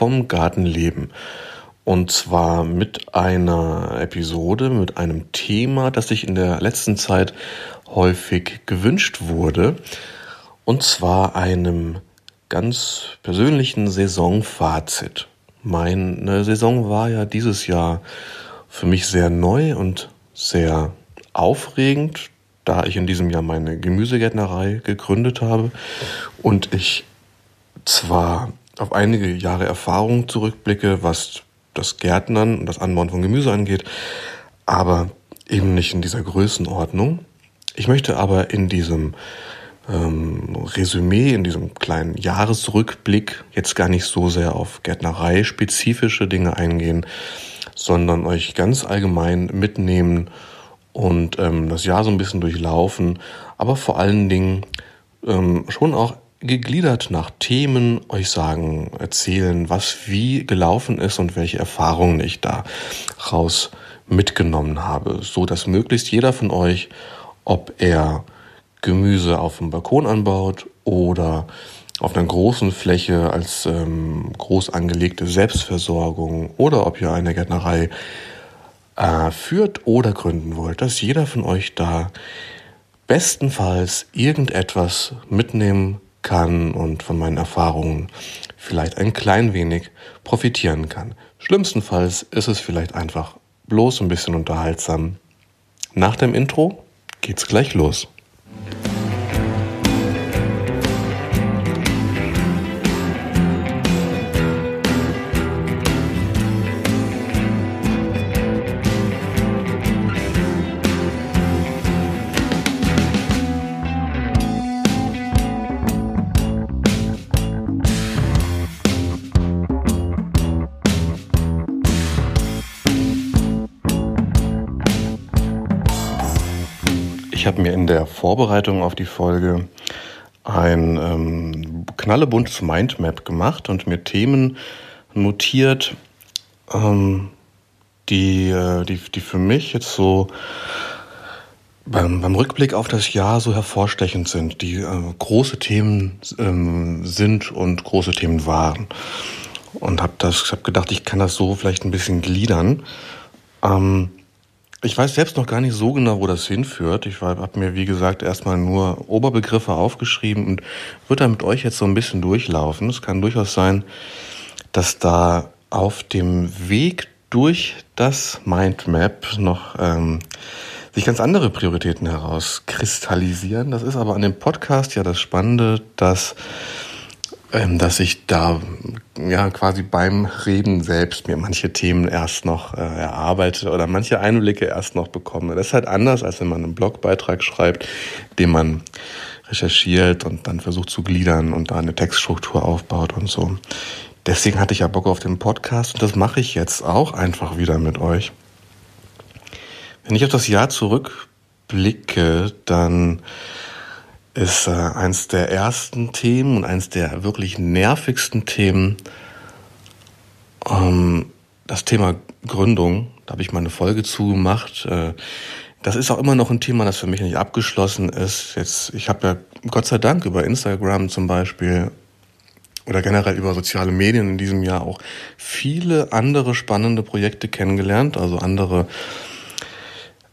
Vom Gartenleben. Und zwar mit einer Episode, mit einem Thema, das sich in der letzten Zeit häufig gewünscht wurde. Und zwar einem ganz persönlichen Saisonfazit. Meine Saison war ja dieses Jahr für mich sehr neu und sehr aufregend, da ich in diesem Jahr meine Gemüsegärtnerei gegründet habe und ich zwar auf einige Jahre Erfahrung zurückblicke, was das Gärtnern und das Anbauen von Gemüse angeht, aber eben nicht in dieser Größenordnung. Ich möchte aber in diesem ähm, Resümee, in diesem kleinen Jahresrückblick jetzt gar nicht so sehr auf Gärtnerei spezifische Dinge eingehen, sondern euch ganz allgemein mitnehmen und ähm, das Jahr so ein bisschen durchlaufen, aber vor allen Dingen ähm, schon auch gegliedert nach Themen euch sagen, erzählen, was wie gelaufen ist und welche Erfahrungen ich da raus mitgenommen habe, so dass möglichst jeder von euch, ob er Gemüse auf dem Balkon anbaut oder auf einer großen Fläche als ähm, groß angelegte Selbstversorgung oder ob ihr eine Gärtnerei äh, führt oder gründen wollt, dass jeder von euch da bestenfalls irgendetwas mitnehmen kann und von meinen Erfahrungen vielleicht ein klein wenig profitieren kann. Schlimmstenfalls ist es vielleicht einfach bloß ein bisschen unterhaltsam. Nach dem Intro geht's gleich los. Ich habe mir in der Vorbereitung auf die Folge ein ähm, knallebuntes Mindmap gemacht und mir Themen notiert, ähm, die, äh, die, die für mich jetzt so beim, beim Rückblick auf das Jahr so hervorstechend sind, die äh, große Themen ähm, sind und große Themen waren. Und habe habe gedacht, ich kann das so vielleicht ein bisschen gliedern. Ähm, ich weiß selbst noch gar nicht so genau, wo das hinführt. Ich habe mir, wie gesagt, erstmal nur Oberbegriffe aufgeschrieben und würde da mit euch jetzt so ein bisschen durchlaufen. Es kann durchaus sein, dass da auf dem Weg durch das Mindmap noch ähm, sich ganz andere Prioritäten herauskristallisieren. Das ist aber an dem Podcast ja das Spannende, dass dass ich da ja quasi beim Reden selbst mir manche Themen erst noch äh, erarbeite oder manche Einblicke erst noch bekomme. Das ist halt anders, als wenn man einen Blogbeitrag schreibt, den man recherchiert und dann versucht zu gliedern und da eine Textstruktur aufbaut und so. Deswegen hatte ich ja Bock auf den Podcast und das mache ich jetzt auch einfach wieder mit euch. Wenn ich auf das Jahr zurückblicke, dann ist äh, eins der ersten Themen und eins der wirklich nervigsten Themen ähm, das Thema Gründung. Da habe ich mal eine Folge zugemacht. Äh, das ist auch immer noch ein Thema, das für mich nicht abgeschlossen ist. Jetzt, ich habe ja Gott sei Dank über Instagram zum Beispiel oder generell über soziale Medien in diesem Jahr auch viele andere spannende Projekte kennengelernt, also andere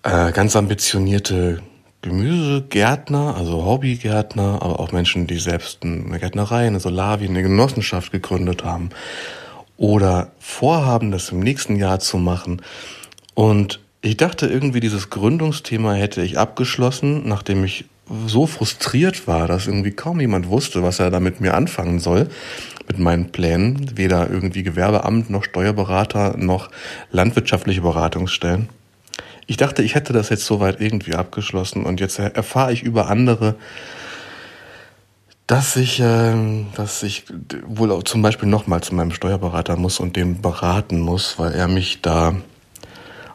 äh, ganz ambitionierte Gemüsegärtner, also Hobbygärtner, aber auch Menschen, die selbst eine Gärtnerei, eine Solavi, eine Genossenschaft gegründet haben oder vorhaben, das im nächsten Jahr zu machen. Und ich dachte irgendwie, dieses Gründungsthema hätte ich abgeschlossen, nachdem ich so frustriert war, dass irgendwie kaum jemand wusste, was er da mit mir anfangen soll, mit meinen Plänen. Weder irgendwie Gewerbeamt noch Steuerberater noch landwirtschaftliche Beratungsstellen. Ich dachte, ich hätte das jetzt soweit irgendwie abgeschlossen und jetzt erfahre ich über andere, dass ich, äh, dass ich wohl auch zum Beispiel nochmal zu meinem Steuerberater muss und den beraten muss, weil er mich da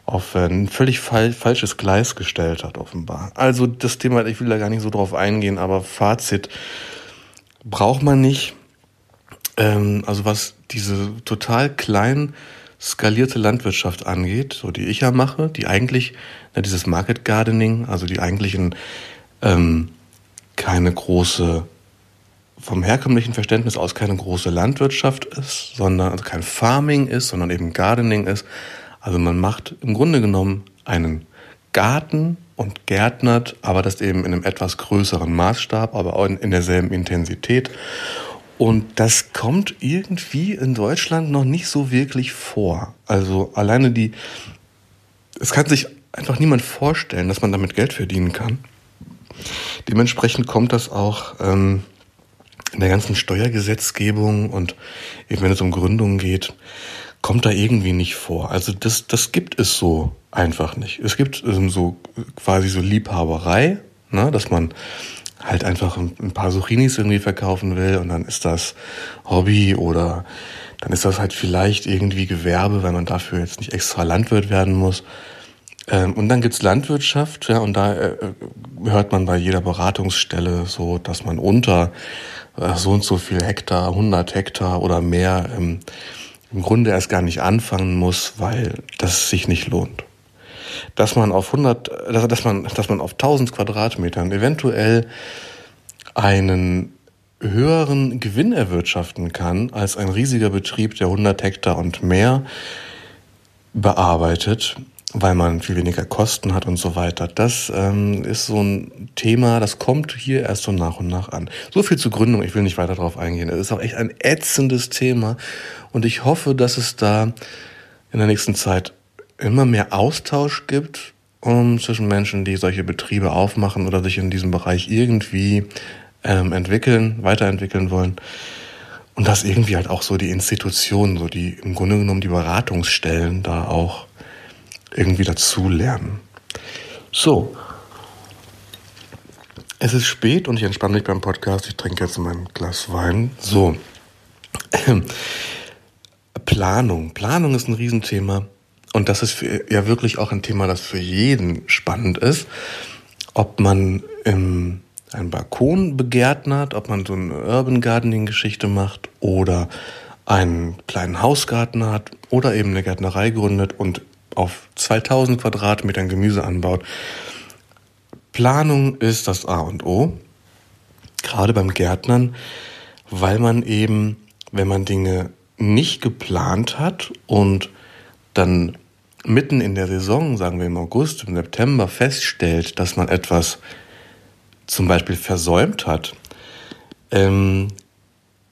auf ein völlig fal falsches Gleis gestellt hat, offenbar. Also das Thema, ich will da gar nicht so drauf eingehen, aber Fazit braucht man nicht. Ähm, also was diese total kleinen skalierte Landwirtschaft angeht, so die ich ja mache, die eigentlich, ne, dieses Market Gardening, also die eigentlich in, ähm, keine große vom herkömmlichen Verständnis aus keine große Landwirtschaft ist, sondern also kein Farming ist, sondern eben Gardening ist. Also man macht im Grunde genommen einen Garten und gärtnert, aber das eben in einem etwas größeren Maßstab, aber auch in, in derselben Intensität. Und das kommt irgendwie in Deutschland noch nicht so wirklich vor. Also alleine die, es kann sich einfach niemand vorstellen, dass man damit Geld verdienen kann. Dementsprechend kommt das auch ähm, in der ganzen Steuergesetzgebung und eben wenn es um Gründungen geht, kommt da irgendwie nicht vor. Also das, das gibt es so einfach nicht. Es gibt ähm, so quasi so Liebhaberei, ne, dass man halt einfach ein, paar Zucchinis irgendwie verkaufen will und dann ist das Hobby oder dann ist das halt vielleicht irgendwie Gewerbe, weil man dafür jetzt nicht extra Landwirt werden muss. Ähm, und dann gibt's Landwirtschaft, ja, und da äh, hört man bei jeder Beratungsstelle so, dass man unter äh, so und so viel Hektar, 100 Hektar oder mehr ähm, im Grunde erst gar nicht anfangen muss, weil das sich nicht lohnt. Dass man auf 100, dass man, dass man auf 1000 Quadratmetern eventuell einen höheren Gewinn erwirtschaften kann als ein riesiger Betrieb, der 100 Hektar und mehr bearbeitet, weil man viel weniger Kosten hat und so weiter. Das ähm, ist so ein Thema, das kommt hier erst so nach und nach an. So viel zur Gründung, ich will nicht weiter darauf eingehen. Es ist auch echt ein ätzendes Thema und ich hoffe, dass es da in der nächsten Zeit immer mehr Austausch gibt um, zwischen Menschen, die solche Betriebe aufmachen oder sich in diesem Bereich irgendwie ähm, entwickeln, weiterentwickeln wollen. Und dass irgendwie halt auch so die Institutionen, so die im Grunde genommen die Beratungsstellen da auch irgendwie dazu lernen. So. Es ist spät und ich entspanne mich beim Podcast. Ich trinke jetzt mein Glas Wein. So. Planung. Planung ist ein Riesenthema. Und das ist für, ja wirklich auch ein Thema, das für jeden spannend ist. Ob man im, einen Balkon begärtnert, ob man so eine Urban Gardening Geschichte macht oder einen kleinen Hausgarten hat oder eben eine Gärtnerei gründet und auf 2000 Quadratmetern Gemüse anbaut. Planung ist das A und O, gerade beim Gärtnern, weil man eben, wenn man Dinge nicht geplant hat und dann mitten in der Saison, sagen wir im August, im September, feststellt, dass man etwas zum Beispiel versäumt hat, ähm,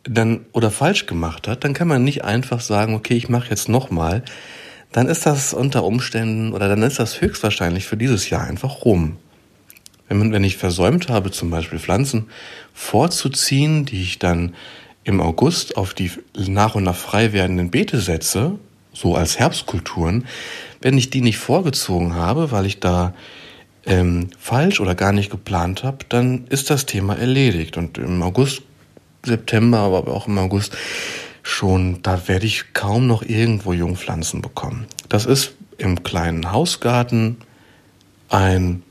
dann oder falsch gemacht hat, dann kann man nicht einfach sagen, okay, ich mache jetzt nochmal, dann ist das unter Umständen oder dann ist das höchstwahrscheinlich für dieses Jahr einfach rum. Wenn, man, wenn ich versäumt habe, zum Beispiel Pflanzen vorzuziehen, die ich dann im August auf die nach und nach frei werdenden Beete setze, so als Herbstkulturen, wenn ich die nicht vorgezogen habe, weil ich da ähm, falsch oder gar nicht geplant habe, dann ist das Thema erledigt. Und im August, September, aber auch im August schon, da werde ich kaum noch irgendwo Jungpflanzen bekommen. Das ist im kleinen Hausgarten ein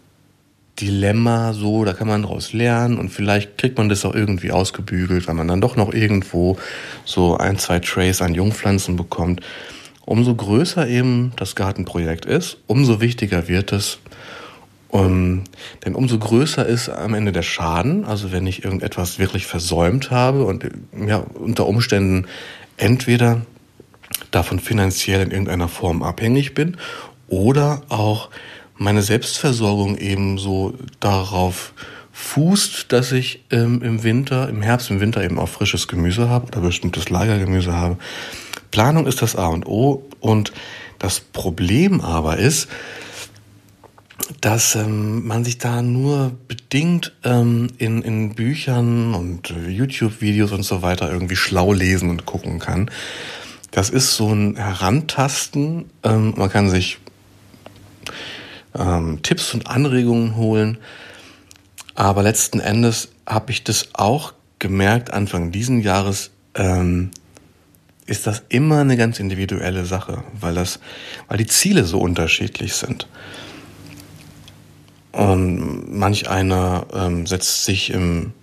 Dilemma, so, da kann man daraus lernen und vielleicht kriegt man das auch irgendwie ausgebügelt, weil man dann doch noch irgendwo so ein, zwei Trays an Jungpflanzen bekommt. Umso größer eben das Gartenprojekt ist, umso wichtiger wird es, um, denn umso größer ist am Ende der Schaden, also wenn ich irgendetwas wirklich versäumt habe und ja, unter Umständen entweder davon finanziell in irgendeiner Form abhängig bin oder auch meine Selbstversorgung eben so darauf fußt, dass ich ähm, im Winter, im Herbst, im Winter eben auch frisches Gemüse habe oder bestimmtes Lagergemüse habe. Planung ist das A und O und das Problem aber ist, dass ähm, man sich da nur bedingt ähm, in, in Büchern und YouTube-Videos und so weiter irgendwie schlau lesen und gucken kann. Das ist so ein Herantasten. Ähm, man kann sich ähm, Tipps und Anregungen holen. Aber letzten Endes habe ich das auch gemerkt, Anfang diesen Jahres, ähm, ist das immer eine ganz individuelle Sache, weil das, weil die Ziele so unterschiedlich sind. Und manch einer ähm, setzt sich im,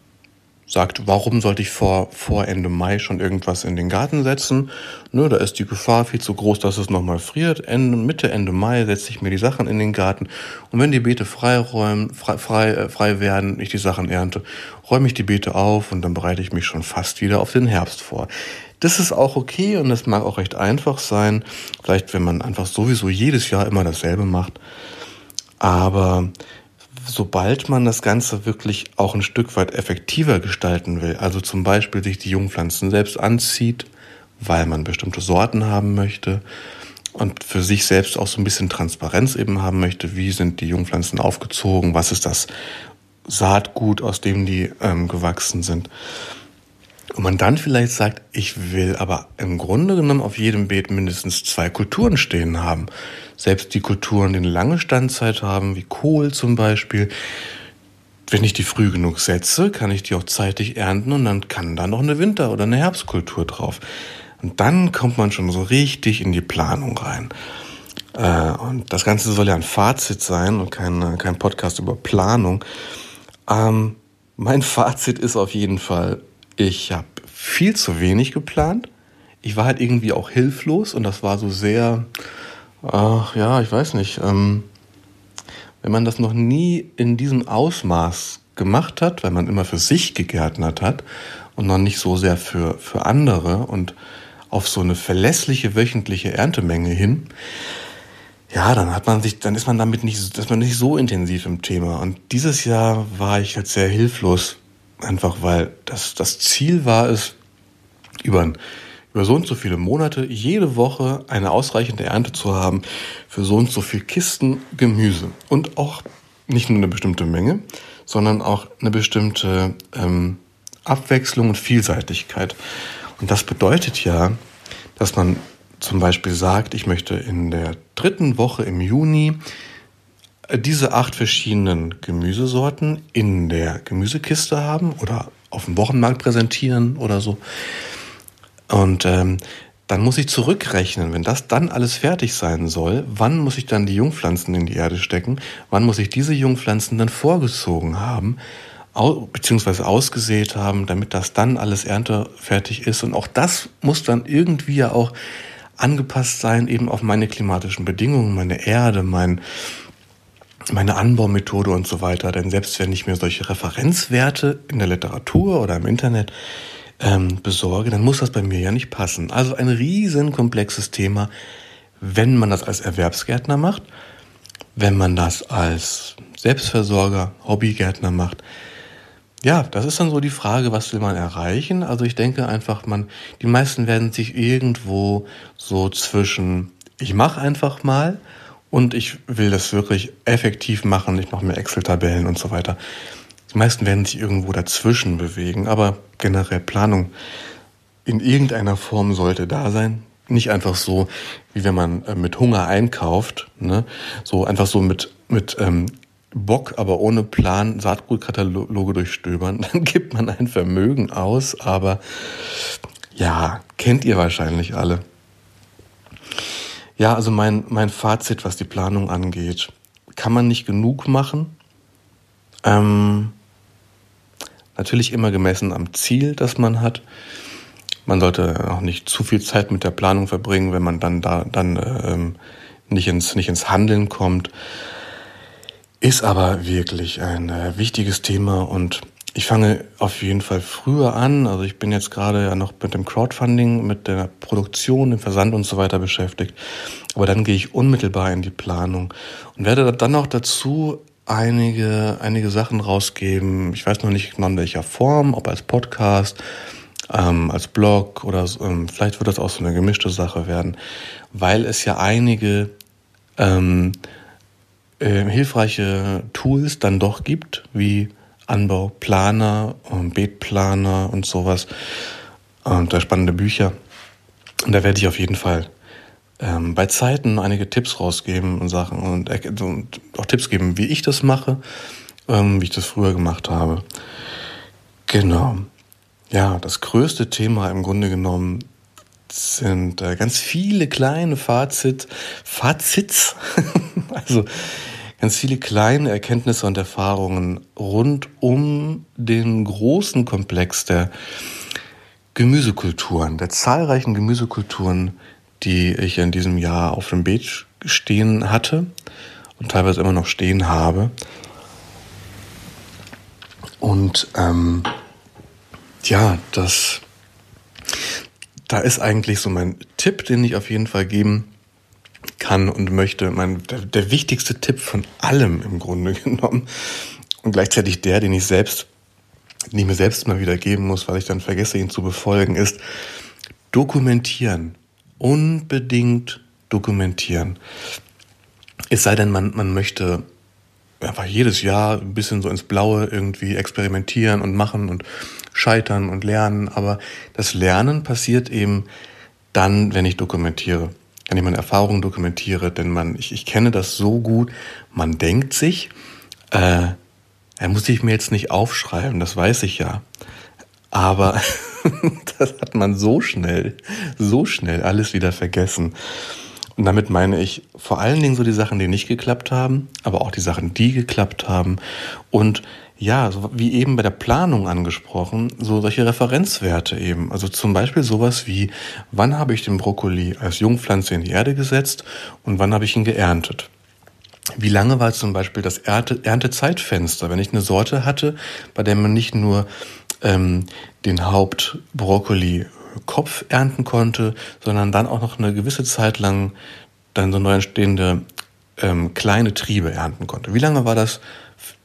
sagt, warum sollte ich vor, vor Ende Mai schon irgendwas in den Garten setzen? Nö, da ist die Gefahr viel zu groß, dass es nochmal friert. Ende, Mitte, Ende Mai setze ich mir die Sachen in den Garten. Und wenn die Beete freiräumen, frei, frei, äh, frei werden, ich die Sachen ernte, räume ich die Beete auf und dann bereite ich mich schon fast wieder auf den Herbst vor. Das ist auch okay und das mag auch recht einfach sein. Vielleicht, wenn man einfach sowieso jedes Jahr immer dasselbe macht. Aber sobald man das Ganze wirklich auch ein Stück weit effektiver gestalten will, also zum Beispiel sich die Jungpflanzen selbst anzieht, weil man bestimmte Sorten haben möchte und für sich selbst auch so ein bisschen Transparenz eben haben möchte, wie sind die Jungpflanzen aufgezogen, was ist das Saatgut, aus dem die ähm, gewachsen sind. Und man dann vielleicht sagt, ich will aber im Grunde genommen auf jedem Beet mindestens zwei Kulturen stehen haben. Selbst die Kulturen, die eine lange Standzeit haben, wie Kohl zum Beispiel, wenn ich die früh genug setze, kann ich die auch zeitig ernten und dann kann da noch eine Winter- oder eine Herbstkultur drauf. Und dann kommt man schon so richtig in die Planung rein. Äh, und das Ganze soll ja ein Fazit sein und kein, kein Podcast über Planung. Ähm, mein Fazit ist auf jeden Fall, ich habe viel zu wenig geplant. Ich war halt irgendwie auch hilflos und das war so sehr, ach ja, ich weiß nicht, ähm, wenn man das noch nie in diesem Ausmaß gemacht hat, weil man immer für sich gegärtnert hat und noch nicht so sehr für, für andere und auf so eine verlässliche wöchentliche Erntemenge hin, ja, dann hat man sich, dann ist man damit nicht, ist man nicht so intensiv im Thema. Und dieses Jahr war ich jetzt sehr hilflos, Einfach weil das, das Ziel war es, über, über so und so viele Monate jede Woche eine ausreichende Ernte zu haben für so und so viel Kisten Gemüse. Und auch nicht nur eine bestimmte Menge, sondern auch eine bestimmte ähm, Abwechslung und Vielseitigkeit. Und das bedeutet ja, dass man zum Beispiel sagt, ich möchte in der dritten Woche im Juni diese acht verschiedenen Gemüsesorten in der Gemüsekiste haben oder auf dem Wochenmarkt präsentieren oder so. Und ähm, dann muss ich zurückrechnen, wenn das dann alles fertig sein soll, wann muss ich dann die Jungpflanzen in die Erde stecken, wann muss ich diese Jungpflanzen dann vorgezogen haben, beziehungsweise ausgesät haben, damit das dann alles erntefertig ist. Und auch das muss dann irgendwie ja auch angepasst sein, eben auf meine klimatischen Bedingungen, meine Erde, mein, meine Anbaumethode und so weiter. Denn selbst wenn ich mir solche Referenzwerte in der Literatur oder im Internet ähm, besorge, dann muss das bei mir ja nicht passen. Also ein riesen komplexes Thema, wenn man das als Erwerbsgärtner macht, wenn man das als Selbstversorger, Hobbygärtner macht. Ja, das ist dann so die Frage, was will man erreichen? Also ich denke einfach, man, die meisten werden sich irgendwo so zwischen, ich mache einfach mal und ich will das wirklich effektiv machen. Ich mache mir Excel-Tabellen und so weiter. Die meisten werden sich irgendwo dazwischen bewegen, aber generell Planung in irgendeiner Form sollte da sein. Nicht einfach so, wie wenn man äh, mit Hunger einkauft, ne? so einfach so mit, mit ähm, Bock, aber ohne Plan Saatgutkataloge durchstöbern. Dann gibt man ein Vermögen aus, aber ja, kennt ihr wahrscheinlich alle. Ja, also mein, mein Fazit, was die Planung angeht, kann man nicht genug machen. Ähm, natürlich immer gemessen am Ziel, das man hat. Man sollte auch nicht zu viel Zeit mit der Planung verbringen, wenn man dann da dann ähm, nicht ins nicht ins Handeln kommt. Ist aber wirklich ein äh, wichtiges Thema und ich fange auf jeden Fall früher an. Also ich bin jetzt gerade ja noch mit dem Crowdfunding, mit der Produktion, dem Versand und so weiter beschäftigt. Aber dann gehe ich unmittelbar in die Planung und werde dann noch dazu einige, einige Sachen rausgeben. Ich weiß noch nicht genau in welcher Form, ob als Podcast, ähm, als Blog oder ähm, vielleicht wird das auch so eine gemischte Sache werden, weil es ja einige ähm, äh, hilfreiche Tools dann doch gibt, wie Anbauplaner und Beetplaner und sowas und da spannende Bücher. Und da werde ich auf jeden Fall ähm, bei Zeiten einige Tipps rausgeben und Sachen und, und auch Tipps geben, wie ich das mache, ähm, wie ich das früher gemacht habe. Genau. Ja, das größte Thema im Grunde genommen sind äh, ganz viele kleine Fazit, Fazits, also ganz viele kleine Erkenntnisse und Erfahrungen rund um den großen Komplex der Gemüsekulturen, der zahlreichen Gemüsekulturen, die ich in diesem Jahr auf dem Beet stehen hatte und teilweise immer noch stehen habe. Und ähm, ja, das, da ist eigentlich so mein Tipp, den ich auf jeden Fall geben kann und möchte. Mein, der, der wichtigste Tipp von allem im Grunde genommen und gleichzeitig der, den ich selbst, den ich mir selbst mal wieder geben muss, weil ich dann vergesse, ihn zu befolgen, ist dokumentieren. Unbedingt dokumentieren. Es sei denn, man, man möchte einfach jedes Jahr ein bisschen so ins Blaue irgendwie experimentieren und machen und scheitern und lernen. Aber das Lernen passiert eben dann, wenn ich dokumentiere. Wenn ich meine Erfahrungen dokumentiere, denn man, ich, ich kenne das so gut, man denkt sich, äh, er muss ich mir jetzt nicht aufschreiben, das weiß ich ja. Aber das hat man so schnell, so schnell alles wieder vergessen. Und damit meine ich vor allen Dingen so die Sachen, die nicht geklappt haben, aber auch die Sachen, die geklappt haben. Und ja, so wie eben bei der Planung angesprochen, so solche Referenzwerte eben. Also zum Beispiel sowas wie, wann habe ich den Brokkoli als Jungpflanze in die Erde gesetzt und wann habe ich ihn geerntet. Wie lange war zum Beispiel das Ernte Erntezeitfenster, wenn ich eine Sorte hatte, bei der man nicht nur ähm, den Hauptbrokkoli Kopf ernten konnte, sondern dann auch noch eine gewisse Zeit lang dann so neu entstehende ähm, kleine Triebe ernten konnte. Wie lange war das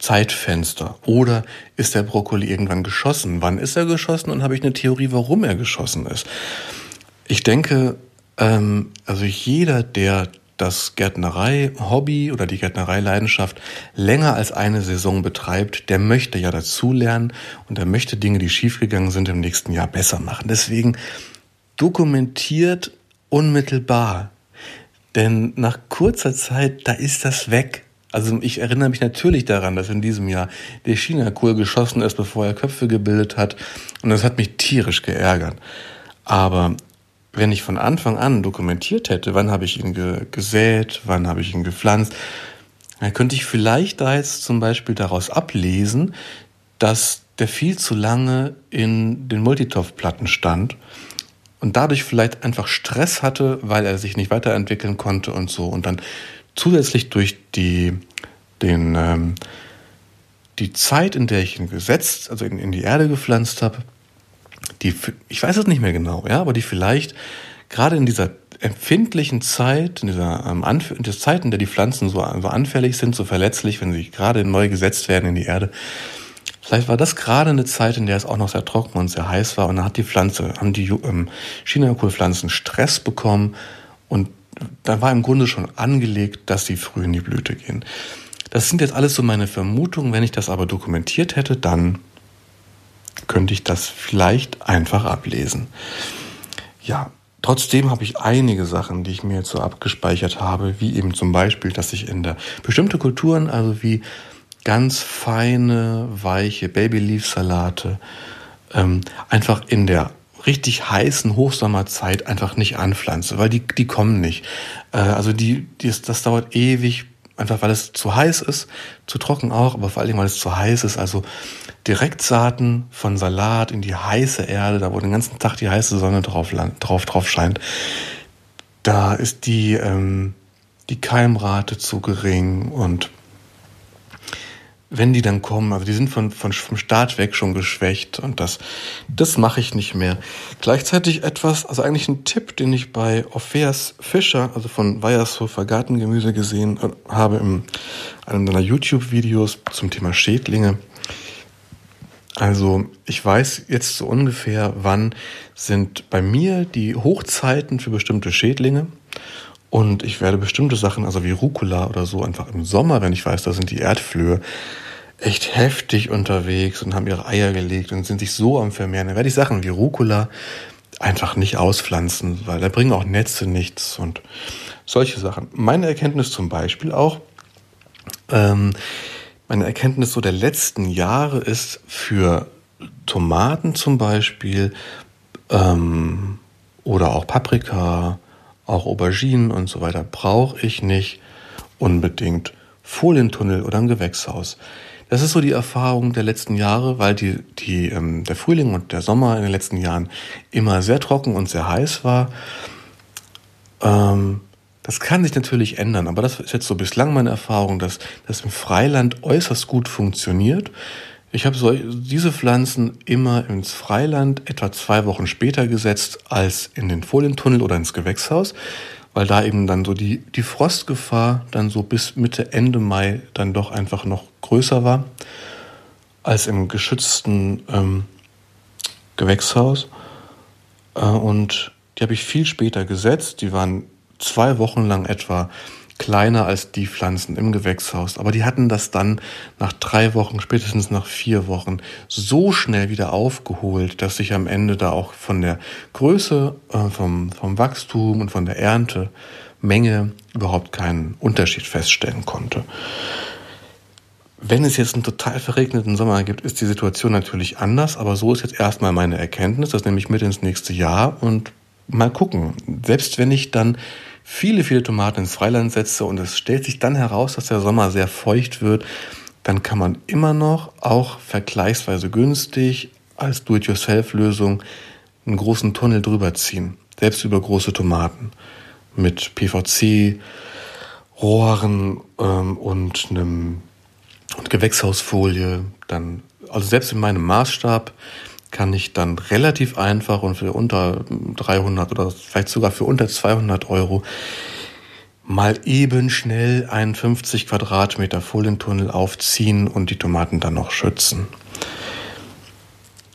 Zeitfenster? Oder ist der Brokkoli irgendwann geschossen? Wann ist er geschossen? Und habe ich eine Theorie, warum er geschossen ist? Ich denke, ähm, also jeder, der das Gärtnerei-Hobby oder die Gärtnerei-Leidenschaft länger als eine Saison betreibt, der möchte ja dazulernen und der möchte Dinge, die schiefgegangen sind, im nächsten Jahr besser machen. Deswegen dokumentiert unmittelbar. Denn nach kurzer Zeit, da ist das weg. Also ich erinnere mich natürlich daran, dass in diesem Jahr der China-Kohl geschossen ist, bevor er Köpfe gebildet hat. Und das hat mich tierisch geärgert. Aber wenn ich von Anfang an dokumentiert hätte, wann habe ich ihn ge gesät, wann habe ich ihn gepflanzt, dann könnte ich vielleicht da jetzt zum Beispiel daraus ablesen, dass der viel zu lange in den Multitopf-Platten stand und dadurch vielleicht einfach Stress hatte, weil er sich nicht weiterentwickeln konnte und so und dann zusätzlich durch die, den, ähm, die Zeit, in der ich ihn gesetzt, also in, in die Erde gepflanzt habe, die, ich weiß es nicht mehr genau, ja, aber die vielleicht gerade in dieser empfindlichen Zeit, in dieser ähm, in der Zeit, in der die Pflanzen so, so anfällig sind, so verletzlich, wenn sie gerade neu gesetzt werden in die Erde, vielleicht war das gerade eine Zeit, in der es auch noch sehr trocken und sehr heiß war und dann hat die Pflanze, haben die ähm, Chinakohlpflanzen Stress bekommen und da war im Grunde schon angelegt, dass sie früh in die Blüte gehen. Das sind jetzt alles so meine Vermutungen. Wenn ich das aber dokumentiert hätte, dann könnte ich das vielleicht einfach ablesen. Ja, trotzdem habe ich einige Sachen, die ich mir jetzt so abgespeichert habe, wie eben zum Beispiel, dass ich in der bestimmte Kulturen, also wie ganz feine, weiche Babyleaf-Salate, ähm, einfach in der richtig heißen Hochsommerzeit einfach nicht anpflanze, weil die, die kommen nicht. Äh, also die, die, das dauert ewig, einfach weil es zu heiß ist, zu trocken auch, aber vor allem weil es zu heiß ist. Also Direktsaaten von Salat in die heiße Erde, da wo den ganzen Tag die heiße Sonne drauf, drauf, drauf scheint, da ist die, ähm, die Keimrate zu gering und wenn die dann kommen, also die sind von, von, vom Start weg schon geschwächt und das, das mache ich nicht mehr. Gleichzeitig etwas, also eigentlich ein Tipp, den ich bei Orpheas Fischer, also von Weiershofer Gartengemüse gesehen äh, habe in einem seiner YouTube-Videos zum Thema Schädlinge. Also ich weiß jetzt so ungefähr, wann sind bei mir die Hochzeiten für bestimmte Schädlinge. Und ich werde bestimmte Sachen, also wie Rucola oder so, einfach im Sommer, wenn ich weiß, da sind die Erdflöhe echt heftig unterwegs und haben ihre Eier gelegt und sind sich so am Vermehren. Dann werde ich Sachen wie Rucola einfach nicht auspflanzen, weil da bringen auch Netze nichts und solche Sachen. Meine Erkenntnis zum Beispiel auch, ähm, meine Erkenntnis so der letzten Jahre ist für Tomaten zum Beispiel ähm, oder auch Paprika, auch Auberginen und so weiter brauche ich nicht unbedingt Folientunnel oder im Gewächshaus. Das ist so die Erfahrung der letzten Jahre, weil die, die, ähm, der Frühling und der Sommer in den letzten Jahren immer sehr trocken und sehr heiß war. Ähm, das kann sich natürlich ändern, aber das ist jetzt so bislang meine Erfahrung, dass das im Freiland äußerst gut funktioniert. Ich habe so, diese Pflanzen immer ins Freiland etwa zwei Wochen später gesetzt als in den Folientunnel oder ins Gewächshaus, weil da eben dann so die, die Frostgefahr dann so bis Mitte, Ende Mai dann doch einfach noch größer war als im geschützten ähm, Gewächshaus. Äh, und die habe ich viel später gesetzt. Die waren zwei Wochen lang etwa kleiner als die Pflanzen im Gewächshaus. Aber die hatten das dann nach drei Wochen, spätestens nach vier Wochen so schnell wieder aufgeholt, dass ich am Ende da auch von der Größe, äh, vom, vom Wachstum und von der Erntemenge überhaupt keinen Unterschied feststellen konnte. Wenn es jetzt einen total verregneten Sommer gibt, ist die Situation natürlich anders, aber so ist jetzt erstmal meine Erkenntnis. Das nehme ich mit ins nächste Jahr und mal gucken. Selbst wenn ich dann viele, viele Tomaten ins Freiland setze und es stellt sich dann heraus, dass der Sommer sehr feucht wird, dann kann man immer noch auch vergleichsweise günstig als Do-it-yourself-Lösung einen großen Tunnel drüber ziehen. Selbst über große Tomaten. Mit PVC, Rohren ähm, und einem und Gewächshausfolie. Dann, also selbst in meinem Maßstab kann ich dann relativ einfach und für unter 300 oder vielleicht sogar für unter 200 Euro mal eben schnell einen 50 Quadratmeter Folientunnel aufziehen und die Tomaten dann noch schützen.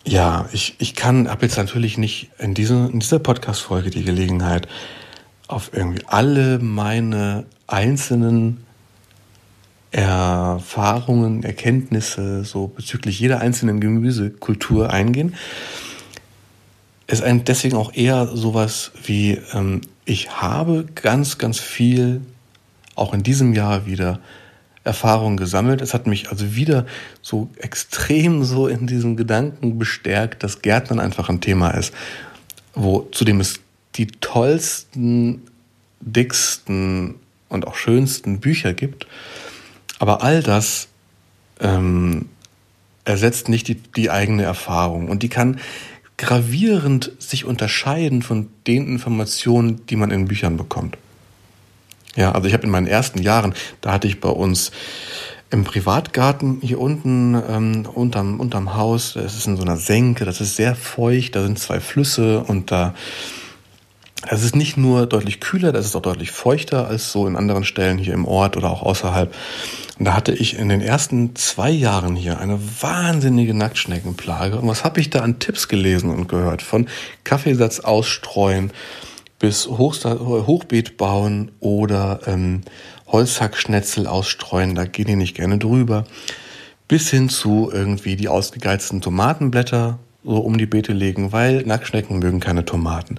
Ja, ich, ich kann, habe jetzt natürlich nicht in, diese, in dieser Podcast-Folge die Gelegenheit, auf irgendwie alle meine einzelnen Erfahrungen, Erkenntnisse so bezüglich jeder einzelnen Gemüsekultur eingehen. Ist deswegen auch eher sowas wie, ähm, ich habe ganz, ganz viel, auch in diesem Jahr wieder, Erfahrungen gesammelt. Es hat mich also wieder so extrem so in diesem Gedanken bestärkt, dass Gärtnern einfach ein Thema ist, wo zudem es die tollsten, dicksten und auch schönsten Bücher gibt aber all das ähm, ersetzt nicht die, die eigene Erfahrung und die kann gravierend sich unterscheiden von den Informationen, die man in Büchern bekommt. Ja, also ich habe in meinen ersten Jahren, da hatte ich bei uns im Privatgarten hier unten ähm, unterm, unterm Haus, es ist in so einer Senke, das ist sehr feucht, da sind zwei Flüsse und da es ist nicht nur deutlich kühler, das ist auch deutlich feuchter als so in anderen Stellen hier im Ort oder auch außerhalb. Und da hatte ich in den ersten zwei Jahren hier eine wahnsinnige Nacktschneckenplage. Und was habe ich da an Tipps gelesen und gehört? Von Kaffeesatz ausstreuen bis Hochbeet bauen oder ähm, Holzhackschnetzel ausstreuen, da gehen die nicht gerne drüber. Bis hin zu irgendwie die ausgegeizten Tomatenblätter so um die Beete legen, weil Nacktschnecken mögen keine Tomaten.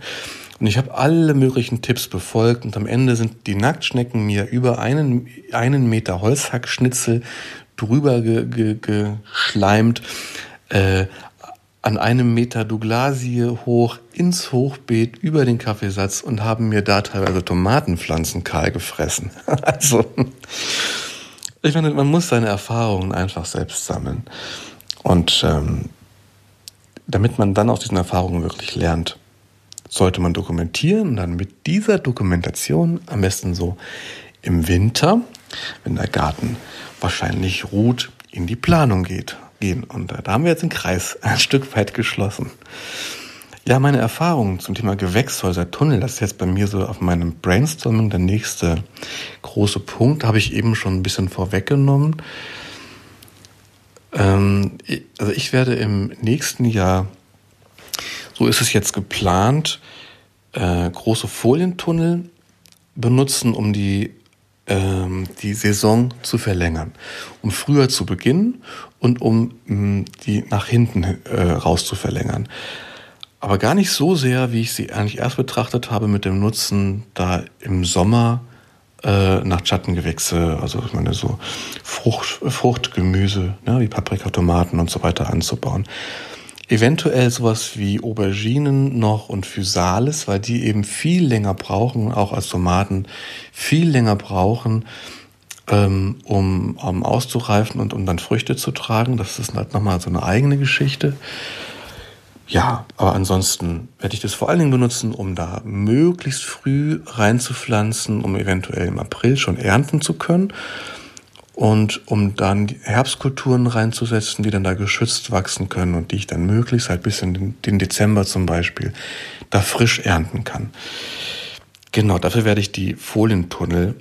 Und ich habe alle möglichen Tipps befolgt und am Ende sind die Nacktschnecken mir über einen, einen Meter Holzhackschnitzel drüber ge, ge, geschleimt, äh, an einem Meter Douglasie hoch ins Hochbeet über den Kaffeesatz und haben mir da teilweise Tomatenpflanzen kahl gefressen. also, ich meine, man muss seine Erfahrungen einfach selbst sammeln. Und ähm, damit man dann aus diesen Erfahrungen wirklich lernt sollte man dokumentieren und dann mit dieser Dokumentation am besten so im Winter, wenn der Garten wahrscheinlich ruht, in die Planung geht, gehen. Und da haben wir jetzt den Kreis ein Stück weit geschlossen. Ja, meine Erfahrungen zum Thema Gewächshäuser, Tunnel, das ist jetzt bei mir so auf meinem Brainstorming der nächste große Punkt, habe ich eben schon ein bisschen vorweggenommen. Ähm, also ich werde im nächsten Jahr so ist es jetzt geplant, äh, große Folientunnel benutzen, um die, ähm, die Saison zu verlängern, um früher zu beginnen und um mh, mm, die nach hinten äh, raus zu verlängern. Aber gar nicht so sehr, wie ich sie eigentlich erst betrachtet habe, mit dem Nutzen, da im Sommer äh, nach Schattengewächse, also ich meine so Frucht, Fruchtgemüse, ne, wie Paprika, Tomaten und so weiter anzubauen. Eventuell sowas wie Auberginen noch und Physalis, weil die eben viel länger brauchen, auch als Tomaten viel länger brauchen, ähm, um, um auszureifen und um dann Früchte zu tragen. Das ist halt nochmal so eine eigene Geschichte. Ja, aber ansonsten werde ich das vor allen Dingen benutzen, um da möglichst früh reinzupflanzen, um eventuell im April schon ernten zu können und um dann Herbstkulturen reinzusetzen, die dann da geschützt wachsen können und die ich dann möglichst halt bis in den, Dezember zum Beispiel da frisch ernten kann. Genau, dafür werde ich die Folientunnel,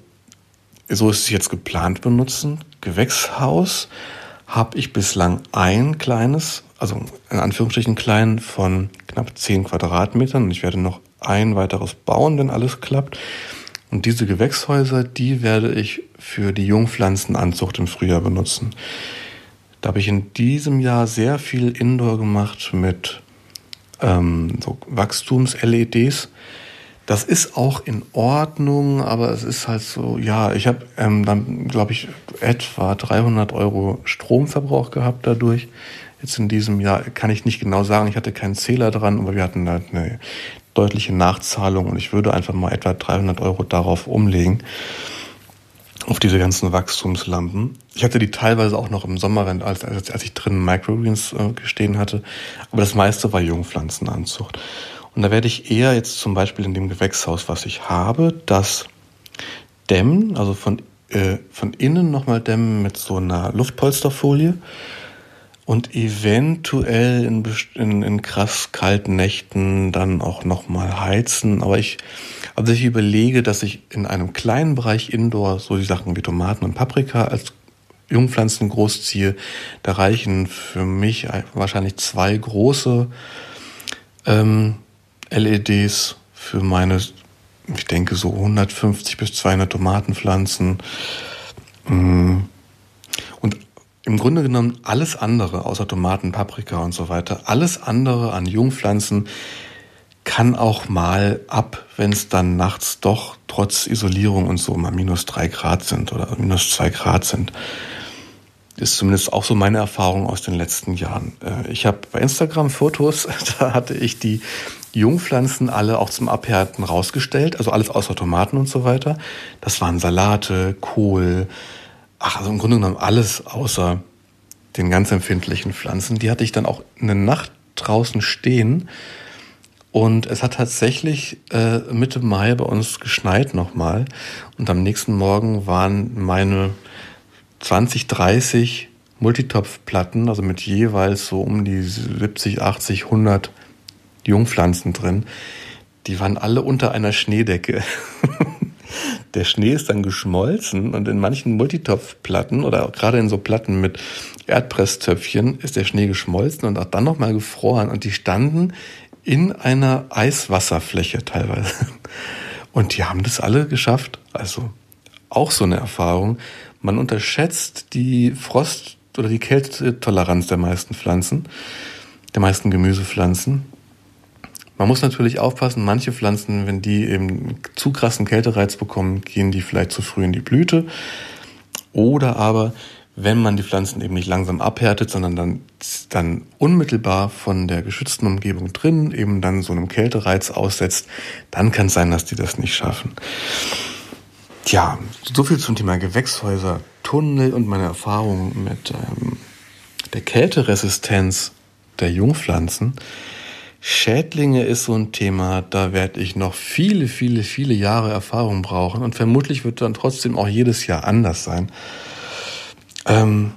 so ist es jetzt geplant, benutzen. Gewächshaus habe ich bislang ein kleines, also in Anführungsstrichen klein von knapp 10 Quadratmetern und ich werde noch ein weiteres bauen, wenn alles klappt. Und diese Gewächshäuser, die werde ich für die Jungpflanzenanzucht im Frühjahr benutzen. Da habe ich in diesem Jahr sehr viel Indoor gemacht mit ähm, so Wachstums-LEDs. Das ist auch in Ordnung, aber es ist halt so, ja, ich habe ähm, dann, glaube ich, etwa 300 Euro Stromverbrauch gehabt dadurch. Jetzt in diesem Jahr kann ich nicht genau sagen, ich hatte keinen Zähler dran, aber wir hatten halt eine deutliche Nachzahlung und ich würde einfach mal etwa 300 Euro darauf umlegen, auf diese ganzen Wachstumslampen. Ich hatte die teilweise auch noch im Sommer, als, als ich drinnen Microgreens äh, gestehen hatte, aber das meiste war Jungpflanzenanzucht. Und da werde ich eher jetzt zum Beispiel in dem Gewächshaus, was ich habe, das dämmen, also von, äh, von innen nochmal dämmen mit so einer Luftpolsterfolie und eventuell in, in, in krass kalten Nächten dann auch nochmal heizen. Aber ich, also ich überlege, dass ich in einem kleinen Bereich Indoor so die Sachen wie Tomaten und Paprika als Jungpflanzen großziehe. Da reichen für mich wahrscheinlich zwei große ähm, LEDs für meine, ich denke so 150 bis 200 Tomatenpflanzen. Mm. Im Grunde genommen alles andere, außer Tomaten, Paprika und so weiter, alles andere an Jungpflanzen kann auch mal ab, wenn es dann nachts doch trotz Isolierung und so mal minus drei Grad sind oder minus zwei Grad sind. Ist zumindest auch so meine Erfahrung aus den letzten Jahren. Äh, ich habe bei Instagram Fotos, da hatte ich die Jungpflanzen alle auch zum Abhärten rausgestellt, also alles außer Tomaten und so weiter. Das waren Salate, Kohl, ach, also im Grunde genommen alles außer den ganz empfindlichen Pflanzen. Die hatte ich dann auch eine Nacht draußen stehen. Und es hat tatsächlich äh, Mitte Mai bei uns geschneit nochmal. Und am nächsten Morgen waren meine 20, 30 Multitopfplatten, also mit jeweils so um die 70, 80, 100 Jungpflanzen drin. Die waren alle unter einer Schneedecke. Der Schnee ist dann geschmolzen und in manchen Multitopfplatten oder gerade in so Platten mit Erdpresstöpfchen ist der Schnee geschmolzen und auch dann nochmal gefroren und die standen in einer Eiswasserfläche teilweise. Und die haben das alle geschafft. Also auch so eine Erfahrung. Man unterschätzt die Frost- oder die Kältetoleranz der meisten Pflanzen, der meisten Gemüsepflanzen. Man muss natürlich aufpassen, manche Pflanzen, wenn die eben zu krassen Kältereiz bekommen, gehen die vielleicht zu früh in die Blüte. Oder aber, wenn man die Pflanzen eben nicht langsam abhärtet, sondern dann, dann unmittelbar von der geschützten Umgebung drin eben dann so einem Kältereiz aussetzt, dann kann es sein, dass die das nicht schaffen. Tja, so viel zum Thema Gewächshäuser, Tunnel und meine Erfahrungen mit ähm, der Kälteresistenz der Jungpflanzen. Schädlinge ist so ein Thema, da werde ich noch viele, viele, viele Jahre Erfahrung brauchen und vermutlich wird dann trotzdem auch jedes Jahr anders sein. Ähm,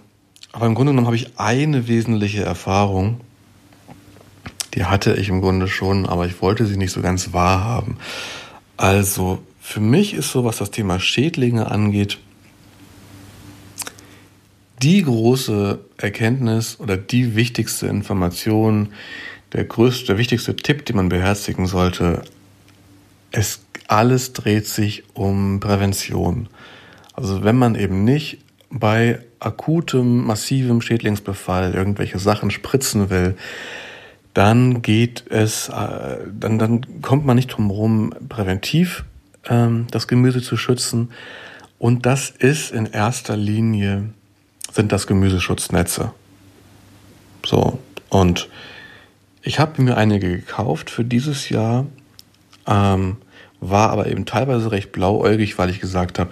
aber im Grunde genommen habe ich eine wesentliche Erfahrung, die hatte ich im Grunde schon, aber ich wollte sie nicht so ganz wahrhaben. Also für mich ist so, was das Thema Schädlinge angeht, die große Erkenntnis oder die wichtigste Information, der größte, der wichtigste Tipp, den man beherzigen sollte, es alles dreht sich um Prävention. Also wenn man eben nicht bei akutem, massivem Schädlingsbefall irgendwelche Sachen spritzen will, dann geht es, äh, dann, dann kommt man nicht drum herum, präventiv ähm, das Gemüse zu schützen. Und das ist in erster Linie, sind das Gemüseschutznetze. So, und ich habe mir einige gekauft für dieses Jahr, ähm, war aber eben teilweise recht blauäugig, weil ich gesagt habe,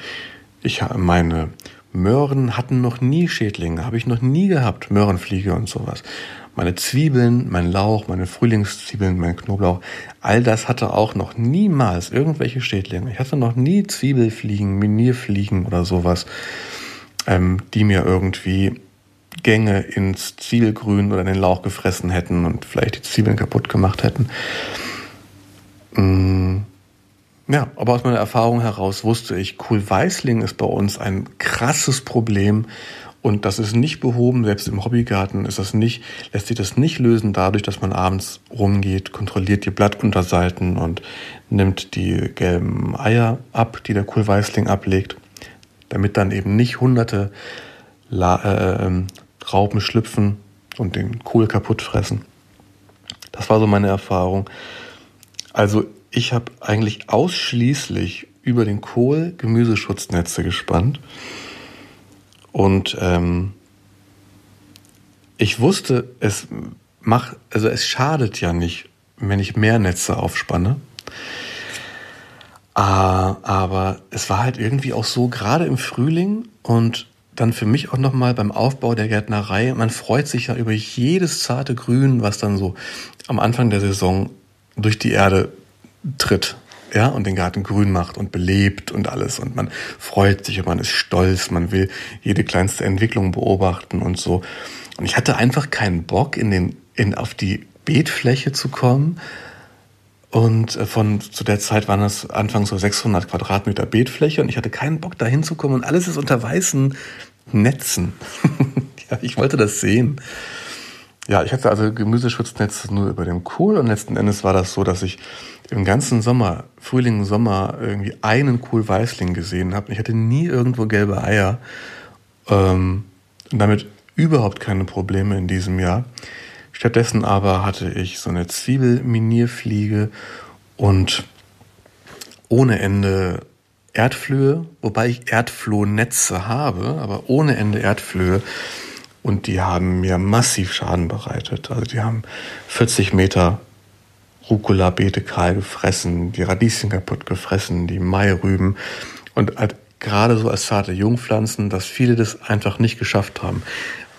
Ich meine Möhren hatten noch nie Schädlinge, habe ich noch nie gehabt, Möhrenfliege und sowas. Meine Zwiebeln, mein Lauch, meine Frühlingszwiebeln, mein Knoblauch, all das hatte auch noch niemals irgendwelche Schädlinge. Ich hatte noch nie Zwiebelfliegen, Minierfliegen oder sowas, ähm, die mir irgendwie Gänge ins Zwiebelgrün oder in den Lauch gefressen hätten und vielleicht die Zwiebeln kaputt gemacht hätten. Mm, ja, aber aus meiner Erfahrung heraus wusste ich, Kohlweißling ist bei uns ein krasses Problem und das ist nicht behoben, selbst im Hobbygarten ist das nicht, lässt sich das nicht lösen dadurch, dass man abends rumgeht, kontrolliert die Blattunterseiten und nimmt die gelben Eier ab, die der Kohlweißling ablegt, damit dann eben nicht hunderte La äh, ähm, Raupen schlüpfen und den Kohl kaputt fressen. Das war so meine Erfahrung. Also ich habe eigentlich ausschließlich über den Kohl Gemüseschutznetze gespannt. Und ähm, ich wusste, es macht, also es schadet ja nicht, wenn ich mehr Netze aufspanne. Ah, aber es war halt irgendwie auch so, gerade im Frühling und dann für mich auch nochmal beim Aufbau der Gärtnerei, man freut sich ja über jedes zarte Grün, was dann so am Anfang der Saison durch die Erde tritt, ja, und den Garten grün macht und belebt und alles. Und man freut sich und man ist stolz, man will jede kleinste Entwicklung beobachten und so. Und ich hatte einfach keinen Bock, in den, in, auf die Beetfläche zu kommen. Und äh, von, zu der Zeit waren das anfangs so 600 Quadratmeter Beetfläche und ich hatte keinen Bock, da hinzukommen und alles ist unter weißen Netzen. ja, ich wollte das sehen. Ja, ich hatte also Gemüseschutznetz nur über dem Kohl und letzten Endes war das so, dass ich im ganzen Sommer, Frühling, Sommer, irgendwie einen Kohlweißling gesehen habe. Ich hatte nie irgendwo gelbe Eier ähm, und damit überhaupt keine Probleme in diesem Jahr. Stattdessen aber hatte ich so eine Zwiebelminierfliege und ohne Ende Erdflöhe, wobei ich Erdflohnetze habe, aber ohne Ende Erdflöhe. Und die haben mir massiv Schaden bereitet. Also die haben 40 Meter Rucola-Beete kahl gefressen, die Radieschen kaputt gefressen, die Mairüben. Und halt gerade so als zarte Jungpflanzen, dass viele das einfach nicht geschafft haben.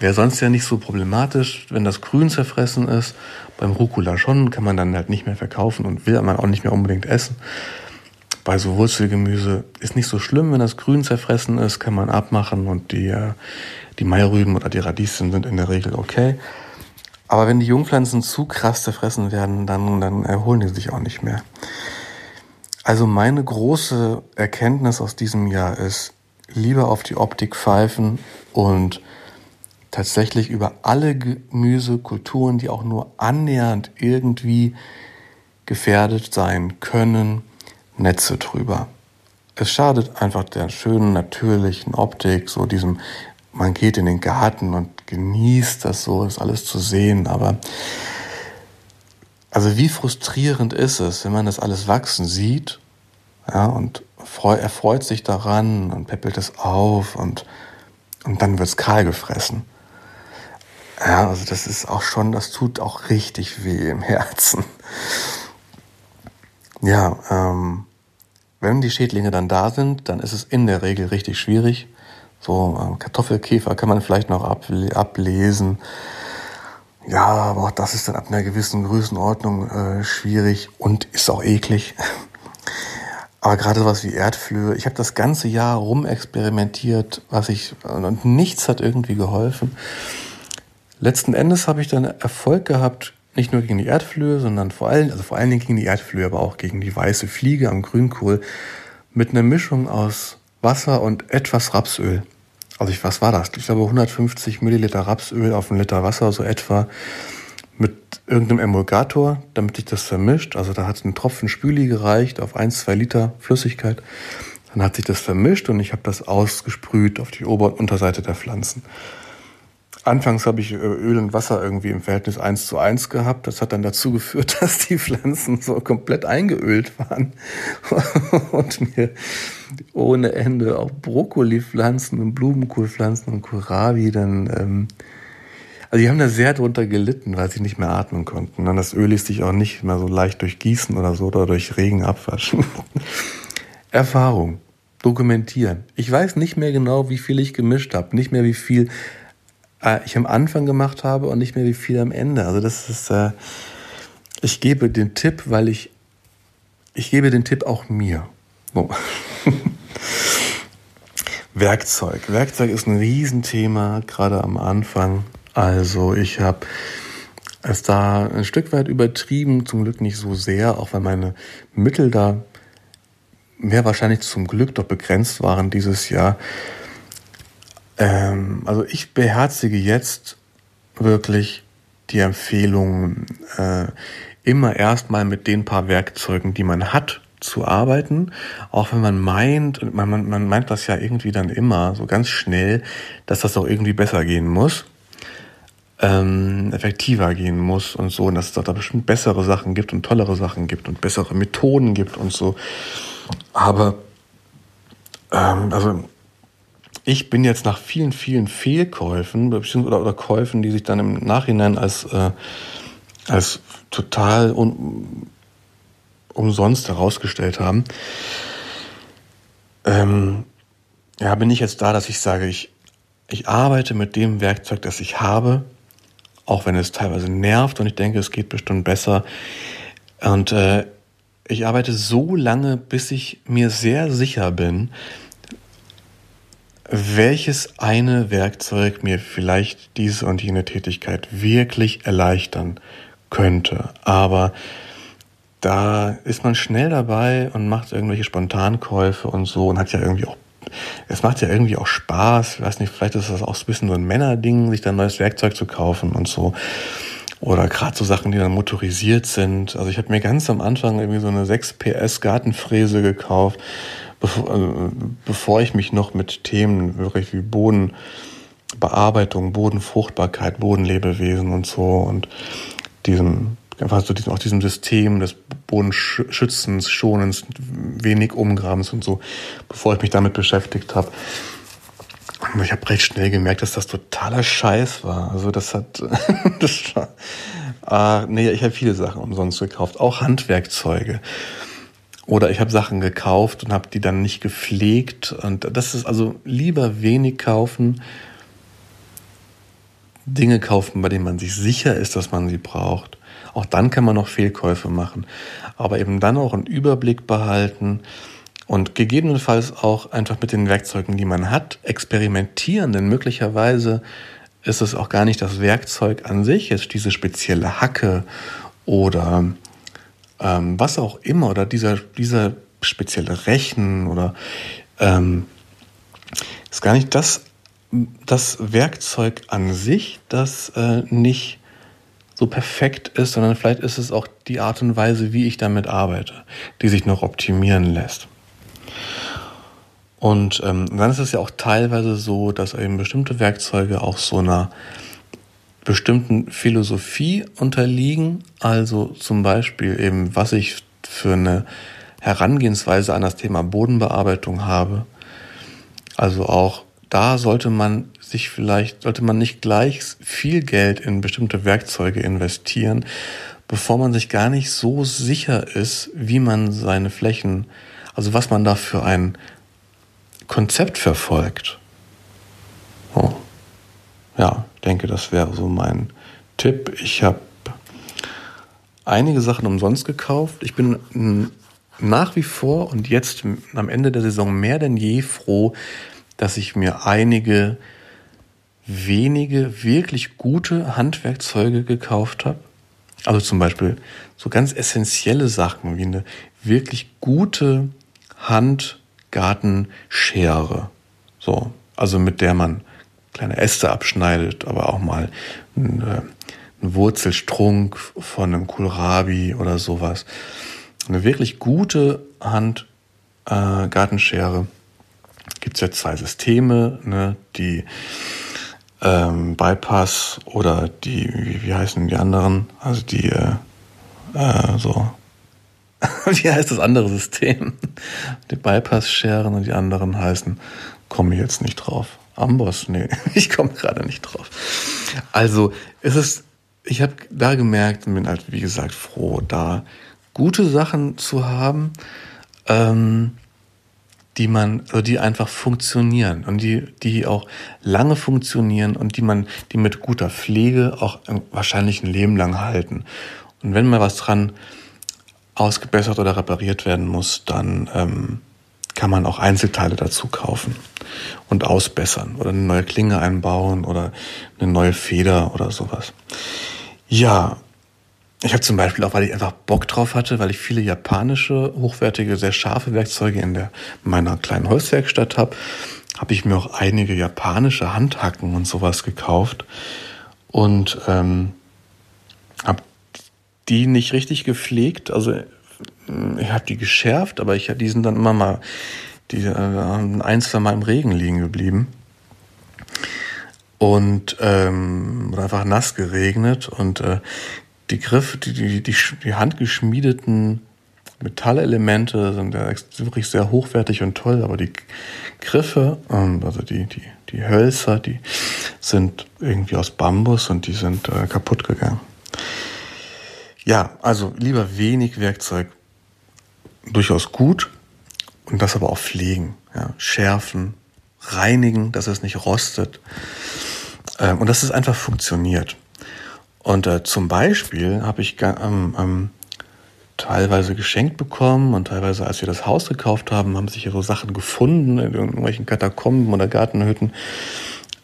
Wäre sonst ja nicht so problematisch, wenn das Grün zerfressen ist. Beim Rucola schon, kann man dann halt nicht mehr verkaufen und will man auch nicht mehr unbedingt essen. Bei so Wurzelgemüse ist nicht so schlimm, wenn das Grün zerfressen ist, kann man abmachen und die, äh, die Mairüben oder die Radieschen sind in der Regel okay. Aber wenn die Jungpflanzen zu krass zerfressen werden, dann, dann erholen die sich auch nicht mehr. Also meine große Erkenntnis aus diesem Jahr ist, lieber auf die Optik pfeifen und tatsächlich über alle Gemüsekulturen, die auch nur annähernd irgendwie gefährdet sein können, Netze drüber. Es schadet einfach der schönen, natürlichen Optik, so diesem man geht in den Garten und genießt das so, das alles zu sehen. Aber also wie frustrierend ist es, wenn man das alles wachsen sieht, ja, und er freut sich daran und peppelt es auf und, und dann wird es kahl gefressen. Ja, also das ist auch schon, das tut auch richtig weh im Herzen. Ja, ähm, wenn die Schädlinge dann da sind, dann ist es in der Regel richtig schwierig. So ähm, Kartoffelkäfer kann man vielleicht noch ablesen. Ja, aber auch das ist dann ab einer gewissen Größenordnung äh, schwierig und ist auch eklig. Aber gerade sowas wie Erdflöhe, ich habe das ganze Jahr rumexperimentiert, was ich und nichts hat irgendwie geholfen. Letzten Endes habe ich dann Erfolg gehabt, nicht nur gegen die Erdflöhe, sondern vor allem, also vor allen Dingen gegen die Erdflöhe, aber auch gegen die weiße Fliege am Grünkohl mit einer Mischung aus Wasser und etwas Rapsöl. Also ich, was war das? Ich glaube 150 Milliliter Rapsöl auf einen Liter Wasser, so etwa, mit irgendeinem Emulgator, damit sich das vermischt. Also da hat ein Tropfen Spüli gereicht auf 1, 2 Liter Flüssigkeit. Dann hat sich das vermischt und ich habe das ausgesprüht auf die Ober- und Unterseite der Pflanzen. Anfangs habe ich äh, Öl und Wasser irgendwie im Verhältnis 1 zu 1 gehabt. Das hat dann dazu geführt, dass die Pflanzen so komplett eingeölt waren und mir ohne Ende auch Brokkolipflanzen und Blumenkohlpflanzen und Kohlrabi dann, ähm, also die haben da sehr drunter gelitten, weil sie nicht mehr atmen konnten. Dann das Öl ließ sich auch nicht mehr so leicht durchgießen oder so oder durch Regen abwaschen. Erfahrung. dokumentieren. Ich weiß nicht mehr genau, wie viel ich gemischt habe, nicht mehr wie viel äh, ich am Anfang gemacht habe und nicht mehr wie viel am Ende. Also das ist, äh, ich gebe den Tipp, weil ich, ich gebe den Tipp auch mir. Oh. Werkzeug. Werkzeug ist ein Riesenthema, gerade am Anfang. Also ich habe es da ein Stück weit übertrieben, zum Glück nicht so sehr, auch weil meine Mittel da mehr wahrscheinlich zum Glück doch begrenzt waren dieses Jahr. Ähm, also ich beherzige jetzt wirklich die Empfehlung, äh, immer erstmal mit den paar Werkzeugen, die man hat, zu arbeiten, auch wenn man meint, man, man, man meint das ja irgendwie dann immer so ganz schnell, dass das auch irgendwie besser gehen muss, ähm, effektiver gehen muss und so, und dass es da bestimmt bessere Sachen gibt und tollere Sachen gibt und bessere Methoden gibt und so. Aber ähm, also ich bin jetzt nach vielen, vielen Fehlkäufen oder, oder Käufen, die sich dann im Nachhinein als, äh, als total un, umsonst herausgestellt haben, ähm, ja, bin ich jetzt da, dass ich sage, ich, ich arbeite mit dem Werkzeug, das ich habe, auch wenn es teilweise nervt und ich denke, es geht bestimmt besser. Und äh, ich arbeite so lange, bis ich mir sehr sicher bin, welches eine Werkzeug mir vielleicht diese und jene Tätigkeit wirklich erleichtern könnte. Aber da ist man schnell dabei und macht irgendwelche Spontankäufe und so und hat ja irgendwie auch, es macht ja irgendwie auch Spaß. Ich weiß nicht, vielleicht ist das auch ein bisschen so ein Männerding, sich dann neues Werkzeug zu kaufen und so. Oder gerade so Sachen, die dann motorisiert sind. Also ich habe mir ganz am Anfang irgendwie so eine 6 PS Gartenfräse gekauft bevor, äh, bevor ich mich noch mit Themen wirklich wie Bodenbearbeitung, Bodenfruchtbarkeit, Bodenlebewesen und so und diesem einfach so diesem, auch diesem System des Bodenschützens, Schonens, wenig Umgrabens und so, bevor ich mich damit beschäftigt habe. Ich habe recht schnell gemerkt, dass das totaler Scheiß war. Also das hat, das war, äh, nee, ich habe viele Sachen umsonst gekauft, auch Handwerkzeuge. Oder ich habe Sachen gekauft und habe die dann nicht gepflegt. Und das ist also lieber wenig kaufen, Dinge kaufen, bei denen man sich sicher ist, dass man sie braucht. Auch dann kann man noch Fehlkäufe machen. Aber eben dann auch einen Überblick behalten und gegebenenfalls auch einfach mit den Werkzeugen, die man hat, experimentieren. Denn möglicherweise ist es auch gar nicht das Werkzeug an sich, jetzt diese spezielle Hacke oder ähm, was auch immer, oder dieser, dieser spezielle Rechen oder ähm, ist gar nicht das, das Werkzeug an sich, das äh, nicht so perfekt ist, sondern vielleicht ist es auch die Art und Weise, wie ich damit arbeite, die sich noch optimieren lässt. Und ähm, dann ist es ja auch teilweise so, dass eben bestimmte Werkzeuge auch so einer bestimmten Philosophie unterliegen. Also zum Beispiel eben, was ich für eine Herangehensweise an das Thema Bodenbearbeitung habe. Also auch da sollte man sich vielleicht, sollte man nicht gleich viel Geld in bestimmte Werkzeuge investieren, bevor man sich gar nicht so sicher ist, wie man seine Flächen, also was man da für ein Konzept verfolgt. Oh. Ja, denke, das wäre so mein Tipp. Ich habe einige Sachen umsonst gekauft. Ich bin nach wie vor und jetzt am Ende der Saison mehr denn je froh, dass ich mir einige wenige wirklich gute Handwerkzeuge gekauft habe. Also zum Beispiel so ganz essentielle Sachen wie eine wirklich gute Handgartenschere. So, also mit der man kleine Äste abschneidet, aber auch mal eine, einen Wurzelstrunk von einem Kohlrabi oder sowas. Eine wirklich gute Handgartenschere. Äh, Gibt es ja zwei Systeme, ne, die ähm, Bypass oder die, wie, wie heißen die anderen? Also die äh, äh, so wie heißt das andere System? Die Bypass-Scheren und die anderen heißen, komme ich jetzt nicht drauf. Amboss, nee, ich komme gerade nicht drauf. Also es ist, ich habe da gemerkt und bin halt, wie gesagt, froh, da gute Sachen zu haben, ähm, die man, also die einfach funktionieren und die, die auch lange funktionieren und die man, die mit guter Pflege auch wahrscheinlich ein Leben lang halten. Und wenn mal was dran ausgebessert oder repariert werden muss, dann ähm, kann man auch Einzelteile dazu kaufen und ausbessern oder eine neue Klinge einbauen oder eine neue Feder oder sowas. Ja, ich habe zum Beispiel auch, weil ich einfach Bock drauf hatte, weil ich viele japanische, hochwertige, sehr scharfe Werkzeuge in, der, in meiner kleinen Holzwerkstatt habe, habe ich mir auch einige japanische Handhacken und sowas gekauft und ähm, habe die nicht richtig gepflegt. Also ich habe die geschärft, aber ich die sind dann immer mal die äh, ein, zwei Mal im Regen liegen geblieben und ähm, einfach nass geregnet und äh, die Griff, die, die, die, die handgeschmiedeten Metallelemente sind ja wirklich sehr hochwertig und toll, aber die Griffe, ähm, also die, die, die Hölzer, die sind irgendwie aus Bambus und die sind äh, kaputt gegangen. Ja, also lieber wenig Werkzeug, durchaus gut und das aber auch pflegen, ja, schärfen, reinigen, dass es nicht rostet ähm, und dass es einfach funktioniert. Und äh, zum Beispiel habe ich ähm, ähm, teilweise geschenkt bekommen und teilweise, als wir das Haus gekauft haben, haben sich so Sachen gefunden in irgendwelchen Katakomben oder Gartenhütten.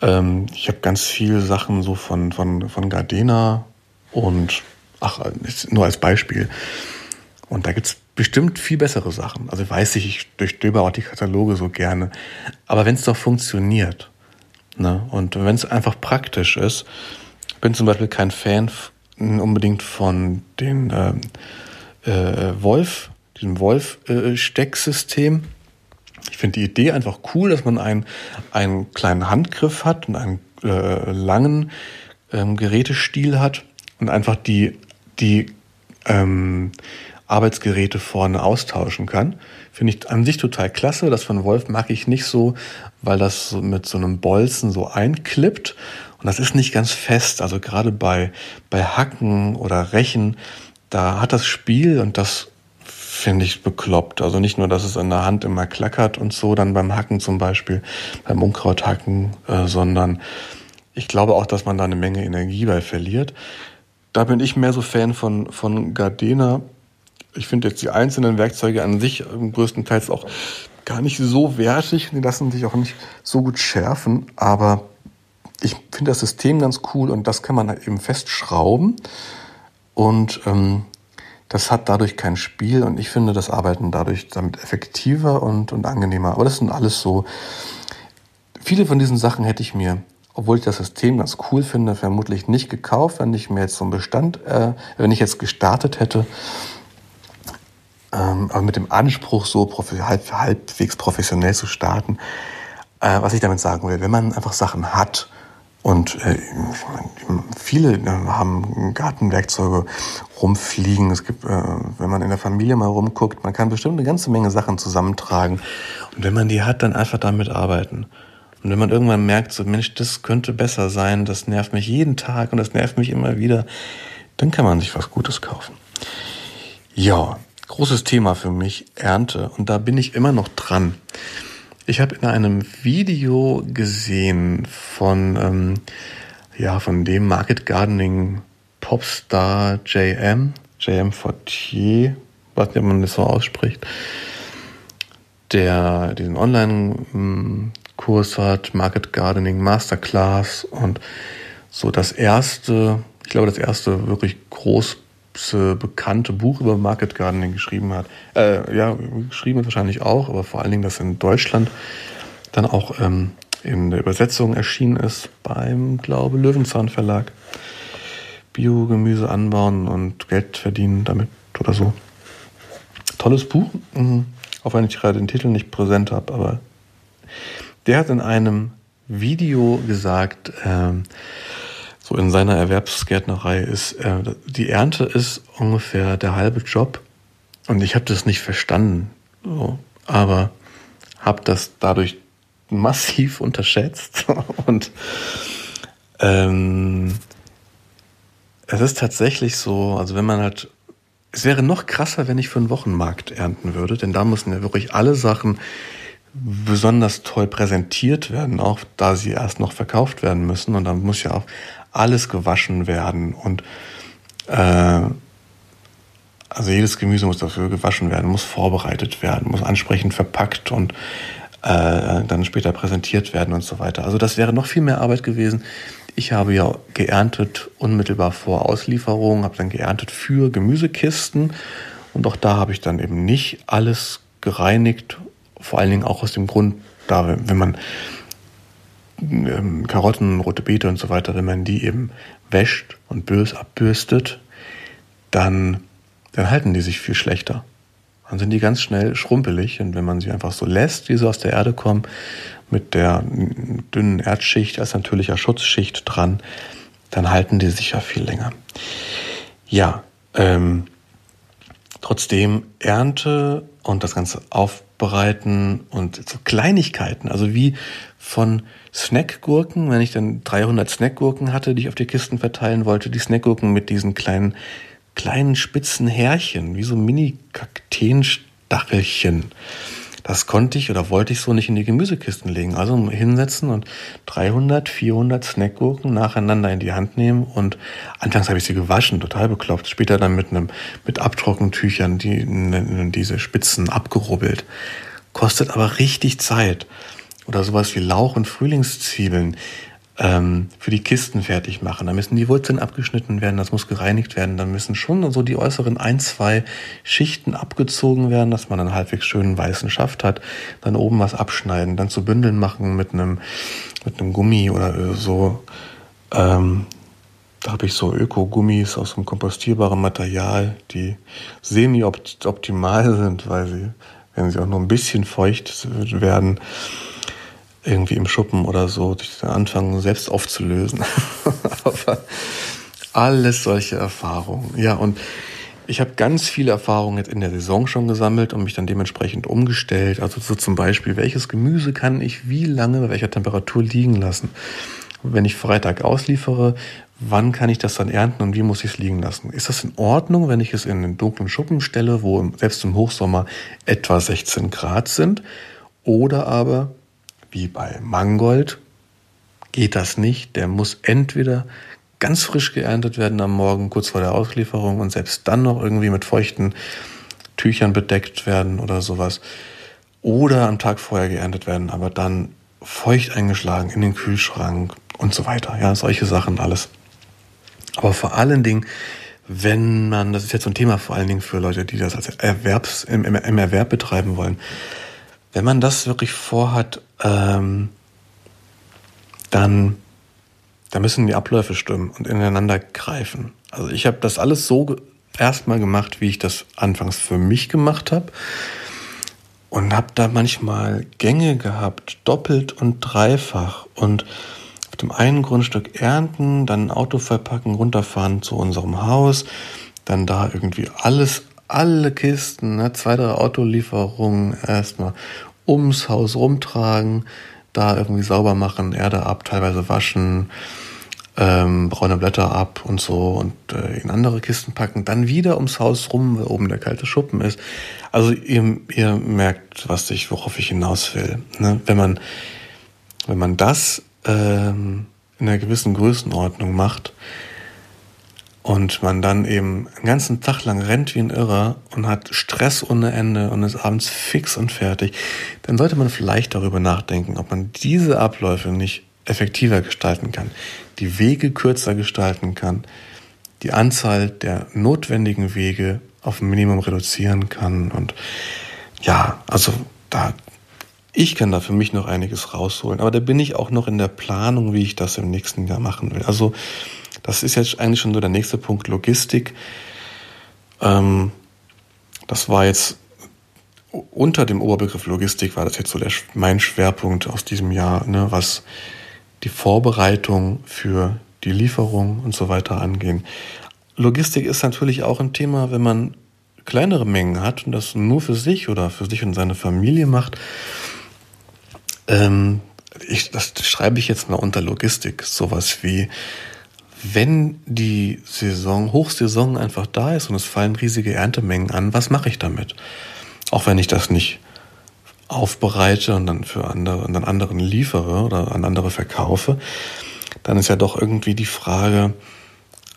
Ähm, ich habe ganz viele Sachen so von, von, von Gardena und, ach, nur als Beispiel. Und da gibt's bestimmt viel bessere Sachen. Also weiß ich, ich durchstöber auch die Kataloge so gerne. Aber wenn es doch funktioniert, ne, und wenn es einfach praktisch ist, bin zum Beispiel kein Fan unbedingt von den äh, äh, Wolf, diesem Wolf-Stecksystem. Äh, ich finde die Idee einfach cool, dass man einen, einen kleinen Handgriff hat und einen äh, langen ähm, Gerätestiel hat und einfach die, die ähm, Arbeitsgeräte vorne austauschen kann. Finde ich an sich total klasse. Das von Wolf mag ich nicht so, weil das mit so einem Bolzen so einklippt und das ist nicht ganz fest. Also gerade bei, bei Hacken oder Rechen, da hat das Spiel und das finde ich bekloppt. Also nicht nur, dass es in der Hand immer klackert und so, dann beim Hacken zum Beispiel, beim Unkrauthacken, äh, sondern ich glaube auch, dass man da eine Menge Energie bei verliert. Da bin ich mehr so Fan von, von Gardena. Ich finde jetzt die einzelnen Werkzeuge an sich größtenteils auch gar nicht so wertig. Die lassen sich auch nicht so gut schärfen, aber ich finde das System ganz cool und das kann man halt eben festschrauben und ähm, das hat dadurch kein Spiel und ich finde das Arbeiten dadurch damit effektiver und, und angenehmer. Aber das sind alles so, viele von diesen Sachen hätte ich mir, obwohl ich das System ganz cool finde, vermutlich nicht gekauft, wenn ich mir jetzt so einen Bestand, äh, wenn ich jetzt gestartet hätte. Ähm, aber mit dem Anspruch, so halb, halbwegs professionell zu starten, äh, was ich damit sagen will, wenn man einfach Sachen hat, und äh, viele äh, haben Gartenwerkzeuge rumfliegen. Es gibt, äh, wenn man in der Familie mal rumguckt, man kann bestimmt eine ganze Menge Sachen zusammentragen. Und wenn man die hat, dann einfach damit arbeiten. Und wenn man irgendwann merkt, so Mensch, das könnte besser sein, das nervt mich jeden Tag und das nervt mich immer wieder, dann kann man sich was Gutes kaufen. Ja, großes Thema für mich, Ernte. Und da bin ich immer noch dran. Ich habe in einem Video gesehen von, ähm, ja, von dem Market Gardening Popstar JM, JM Fortier, was nicht, ob man das so ausspricht, der diesen Online-Kurs hat, Market Gardening Masterclass und so das erste, ich glaube, das erste wirklich groß bekannte Buch über Market Gardening geschrieben hat. Äh, ja, geschrieben hat wahrscheinlich auch, aber vor allen Dingen, dass in Deutschland dann auch ähm, in der Übersetzung erschienen ist beim, glaube Löwenzahn Verlag. Biogemüse anbauen und Geld verdienen damit oder so. Tolles Buch, mhm. auch wenn ich gerade den Titel nicht präsent habe, aber der hat in einem Video gesagt, ähm, so in seiner Erwerbsgärtnerei ist, äh, die Ernte ist ungefähr der halbe Job. Und ich habe das nicht verstanden, so, aber habe das dadurch massiv unterschätzt. Und ähm, es ist tatsächlich so, also wenn man halt, es wäre noch krasser, wenn ich für einen Wochenmarkt ernten würde, denn da müssen ja wirklich alle Sachen besonders toll präsentiert werden, auch da sie erst noch verkauft werden müssen. Und dann muss ja auch alles gewaschen werden. Und äh, also jedes Gemüse muss dafür gewaschen werden, muss vorbereitet werden, muss ansprechend verpackt und äh, dann später präsentiert werden und so weiter. Also das wäre noch viel mehr Arbeit gewesen. Ich habe ja geerntet unmittelbar vor Auslieferung, habe dann geerntet für Gemüsekisten und auch da habe ich dann eben nicht alles gereinigt vor allen Dingen auch aus dem Grund, da, wenn man ähm, Karotten, rote Beete und so weiter, wenn man die eben wäscht und bös abbürstet, dann, dann halten die sich viel schlechter. Dann sind die ganz schnell schrumpelig und wenn man sie einfach so lässt, wie sie aus der Erde kommen, mit der dünnen Erdschicht als natürlicher Schutzschicht dran, dann halten die sich ja viel länger. Ja, ähm, trotzdem Ernte und das Ganze aufbereiten und so Kleinigkeiten, also wie von Snackgurken, wenn ich dann 300 Snackgurken hatte, die ich auf die Kisten verteilen wollte, die Snackgurken mit diesen kleinen, kleinen spitzen Härchen, wie so Mini-Kakteenstachelchen. Das konnte ich oder wollte ich so nicht in die Gemüsekisten legen. Also hinsetzen und 300, 400 Snackgurken nacheinander in die Hand nehmen und anfangs habe ich sie gewaschen, total bekloppt. Später dann mit einem, mit Abtrockentüchern die, diese Spitzen abgerubbelt. Kostet aber richtig Zeit. Oder sowas wie Lauch und Frühlingszwiebeln ähm, für die Kisten fertig machen. Da müssen die Wurzeln abgeschnitten werden, das muss gereinigt werden, dann müssen schon so die äußeren ein, zwei Schichten abgezogen werden, dass man einen halbwegs schönen weißen Schaft hat, dann oben was abschneiden, dann zu Bündeln machen mit einem, mit einem Gummi oder so. Ähm, da habe ich so Öko-Gummis aus einem kompostierbaren Material, die semi-optimal sind, weil sie, wenn sie auch nur ein bisschen feucht werden, irgendwie im Schuppen oder so, anfangen selbst aufzulösen. Aber alles solche Erfahrungen. Ja, und ich habe ganz viele Erfahrungen jetzt in der Saison schon gesammelt und mich dann dementsprechend umgestellt. Also so zum Beispiel, welches Gemüse kann ich wie lange bei welcher Temperatur liegen lassen? Wenn ich Freitag ausliefere, wann kann ich das dann ernten und wie muss ich es liegen lassen? Ist das in Ordnung, wenn ich es in einen dunklen Schuppen stelle, wo selbst im Hochsommer etwa 16 Grad sind? Oder aber wie bei Mangold geht das nicht. Der muss entweder ganz frisch geerntet werden am Morgen, kurz vor der Auslieferung und selbst dann noch irgendwie mit feuchten Tüchern bedeckt werden oder sowas. Oder am Tag vorher geerntet werden, aber dann feucht eingeschlagen in den Kühlschrank und so weiter. Ja, solche Sachen alles. Aber vor allen Dingen, wenn man, das ist jetzt so ein Thema vor allen Dingen für Leute, die das als Erwerbs, im, im Erwerb betreiben wollen, wenn man das wirklich vorhat, ähm, dann, dann müssen die Abläufe stimmen und ineinander greifen. Also ich habe das alles so erstmal gemacht, wie ich das anfangs für mich gemacht habe. Und habe da manchmal Gänge gehabt, doppelt und dreifach. Und auf dem einen Grundstück ernten, dann ein Auto verpacken, runterfahren zu unserem Haus, dann da irgendwie alles alle Kisten, ne, zwei, drei Autolieferungen erstmal ums Haus rumtragen, da irgendwie sauber machen, Erde ab, teilweise waschen, ähm, braune Blätter ab und so und äh, in andere Kisten packen, dann wieder ums Haus rum, weil oben der kalte Schuppen ist. Also ihr, ihr merkt, was ich, worauf ich hinaus will. Ne? Wenn man, wenn man das ähm, in einer gewissen Größenordnung macht, und man dann eben einen ganzen Tag lang rennt wie ein Irrer und hat Stress ohne Ende und ist abends fix und fertig, dann sollte man vielleicht darüber nachdenken, ob man diese Abläufe nicht effektiver gestalten kann, die Wege kürzer gestalten kann, die Anzahl der notwendigen Wege auf ein Minimum reduzieren kann und ja, also da ich kann da für mich noch einiges rausholen, aber da bin ich auch noch in der Planung, wie ich das im nächsten Jahr machen will. Also das ist jetzt eigentlich schon so der nächste Punkt, Logistik. Ähm, das war jetzt unter dem Oberbegriff Logistik war das jetzt so der, mein Schwerpunkt aus diesem Jahr, ne, was die Vorbereitung für die Lieferung und so weiter angehen. Logistik ist natürlich auch ein Thema, wenn man kleinere Mengen hat und das nur für sich oder für sich und seine Familie macht. Ähm, ich, das schreibe ich jetzt mal unter Logistik. Sowas wie wenn die Saison, Hochsaison einfach da ist und es fallen riesige Erntemengen an, was mache ich damit? Auch wenn ich das nicht aufbereite und dann für andere und dann anderen liefere oder an andere verkaufe, dann ist ja doch irgendwie die Frage,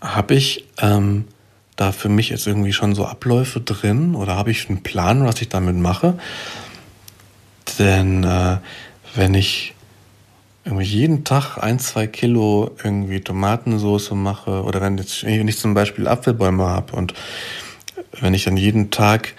habe ich ähm, da für mich jetzt irgendwie schon so Abläufe drin oder habe ich einen Plan, was ich damit mache? Denn äh, wenn ich irgendwie jeden Tag ein, zwei Kilo irgendwie Tomatensauce mache oder wenn, jetzt, wenn ich zum Beispiel Apfelbäume habe und wenn ich dann jeden Tag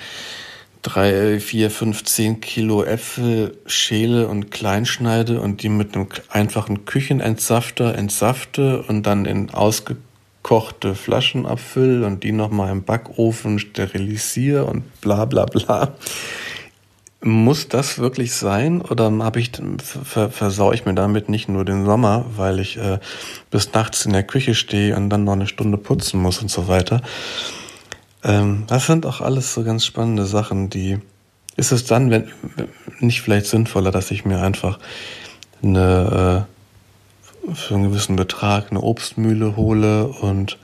drei, vier, fünf, zehn Kilo Äpfel schäle und kleinschneide und die mit einem einfachen Küchenentsafter entsafte und dann in ausgekochte Flaschen abfülle und die nochmal im Backofen sterilisiere und bla bla bla. Muss das wirklich sein oder habe ich versau ich mir damit nicht nur den Sommer, weil ich äh, bis nachts in der Küche stehe und dann noch eine Stunde putzen muss und so weiter? Ähm, das sind auch alles so ganz spannende Sachen, die ist es dann, wenn nicht vielleicht sinnvoller, dass ich mir einfach eine äh, für einen gewissen Betrag eine Obstmühle hole und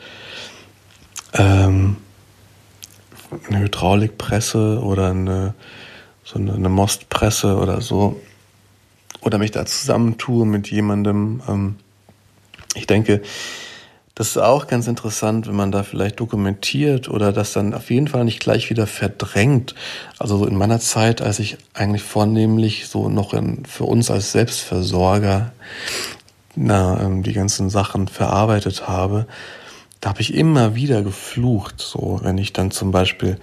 ähm, eine Hydraulikpresse oder eine so eine, eine Mostpresse oder so oder mich da zusammentue mit jemandem. Ähm, ich denke, das ist auch ganz interessant, wenn man da vielleicht dokumentiert oder das dann auf jeden Fall nicht gleich wieder verdrängt. Also so in meiner Zeit, als ich eigentlich vornehmlich so noch in, für uns als Selbstversorger na, ähm, die ganzen Sachen verarbeitet habe, da habe ich immer wieder geflucht, so wenn ich dann zum Beispiel,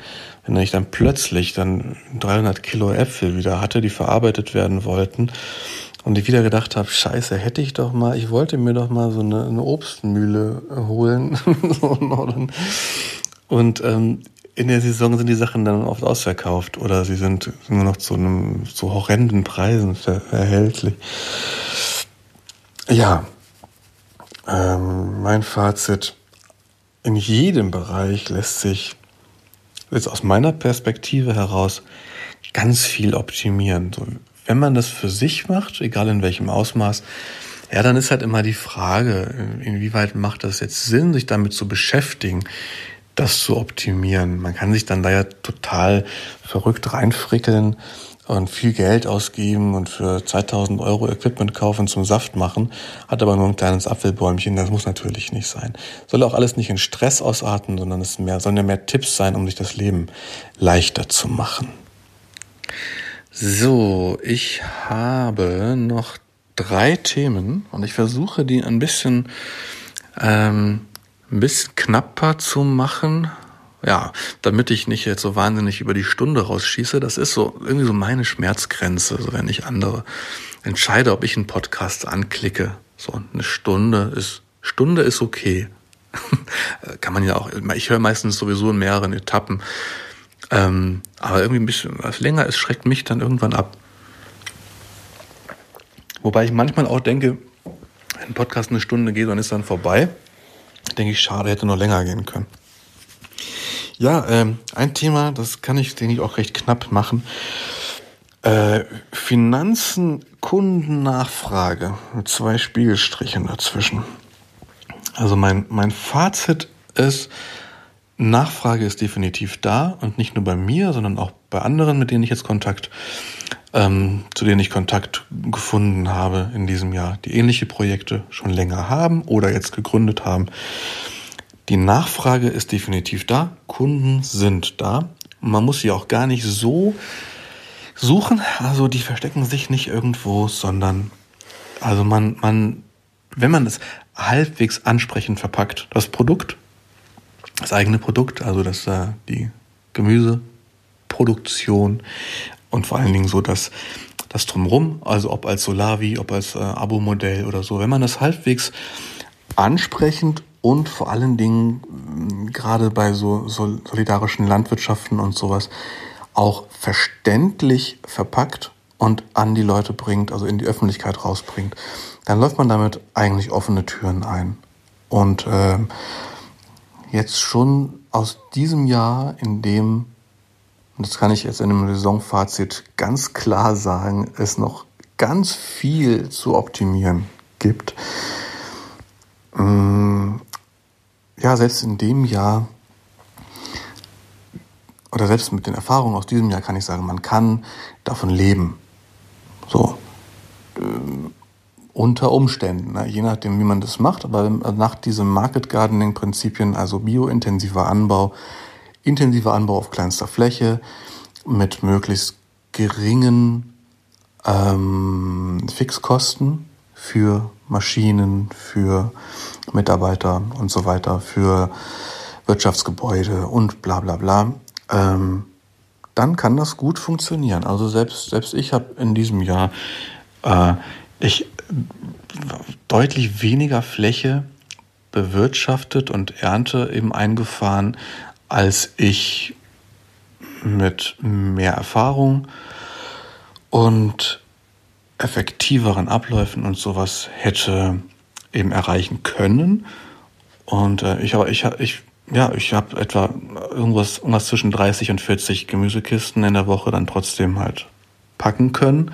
wenn ich dann plötzlich dann 300 Kilo Äpfel wieder hatte, die verarbeitet werden wollten und ich wieder gedacht habe, scheiße, hätte ich doch mal, ich wollte mir doch mal so eine, eine Obstmühle holen. und ähm, in der Saison sind die Sachen dann oft ausverkauft oder sie sind nur noch zu einem zu horrenden Preisen erhältlich. Ja, ähm, mein Fazit in jedem Bereich lässt sich jetzt aus meiner Perspektive heraus ganz viel optimieren. So, wenn man das für sich macht, egal in welchem Ausmaß, ja, dann ist halt immer die Frage, inwieweit macht das jetzt Sinn, sich damit zu beschäftigen, das zu optimieren. Man kann sich dann da ja total verrückt reinfrickeln und viel Geld ausgeben und für 2000 Euro Equipment kaufen zum Saft machen, hat aber nur ein kleines Apfelbäumchen. Das muss natürlich nicht sein. Soll auch alles nicht in Stress ausarten, sondern es mehr, sollen ja mehr Tipps sein, um sich das Leben leichter zu machen. So, ich habe noch drei Themen und ich versuche die ein bisschen, ähm, ein bisschen knapper zu machen, ja, damit ich nicht jetzt so wahnsinnig über die Stunde rausschieße, das ist so irgendwie so meine Schmerzgrenze, so wenn ich andere entscheide, ob ich einen Podcast anklicke. So eine Stunde ist Stunde ist okay. Kann man ja auch. Ich höre meistens sowieso in mehreren Etappen. Ähm, aber irgendwie ein bisschen was länger ist, schreckt mich dann irgendwann ab. Wobei ich manchmal auch denke, wenn ein Podcast eine Stunde geht und ist dann vorbei, denke ich, schade, hätte noch länger gehen können. Ja, ähm, ein Thema, das kann ich, denke ich, auch recht knapp machen. Äh, Finanzen, Kundennachfrage mit zwei Spiegelstrichen dazwischen. Also mein, mein Fazit ist, Nachfrage ist definitiv da und nicht nur bei mir, sondern auch bei anderen, mit denen ich jetzt Kontakt, ähm, zu denen ich Kontakt gefunden habe in diesem Jahr, die ähnliche Projekte schon länger haben oder jetzt gegründet haben. Die Nachfrage ist definitiv da, Kunden sind da. Man muss sie auch gar nicht so suchen, also die verstecken sich nicht irgendwo, sondern also man, man, wenn man es halbwegs ansprechend verpackt, das Produkt, das eigene Produkt, also das äh, die Gemüseproduktion und vor allen Dingen so das das drumrum, also ob als Solavi, ob als äh, Abo-Modell oder so, wenn man das halbwegs ansprechend und vor allen Dingen mm, gerade bei so solidarischen Landwirtschaften und sowas auch verständlich verpackt und an die Leute bringt, also in die Öffentlichkeit rausbringt, dann läuft man damit eigentlich offene Türen ein. Und äh, jetzt schon aus diesem Jahr, in dem, und das kann ich jetzt in einem Saisonfazit ganz klar sagen, es noch ganz viel zu optimieren gibt, ja, selbst in dem Jahr, oder selbst mit den Erfahrungen aus diesem Jahr kann ich sagen, man kann davon leben. So. Ähm, unter Umständen, ne? je nachdem, wie man das macht, aber nach diesem Market Gardening Prinzipien, also biointensiver Anbau, intensiver Anbau auf kleinster Fläche mit möglichst geringen ähm, Fixkosten für Maschinen, für Mitarbeiter und so weiter, für Wirtschaftsgebäude und bla bla bla, ähm, dann kann das gut funktionieren. Also selbst, selbst ich habe in diesem Jahr äh, ich, deutlich weniger Fläche bewirtschaftet und Ernte eben eingefahren, als ich mit mehr Erfahrung und effektiveren Abläufen und sowas hätte eben erreichen können. Und äh, ich, ich, ich, ja, ich habe etwa irgendwas, irgendwas zwischen 30 und 40 Gemüsekisten in der Woche dann trotzdem halt packen können.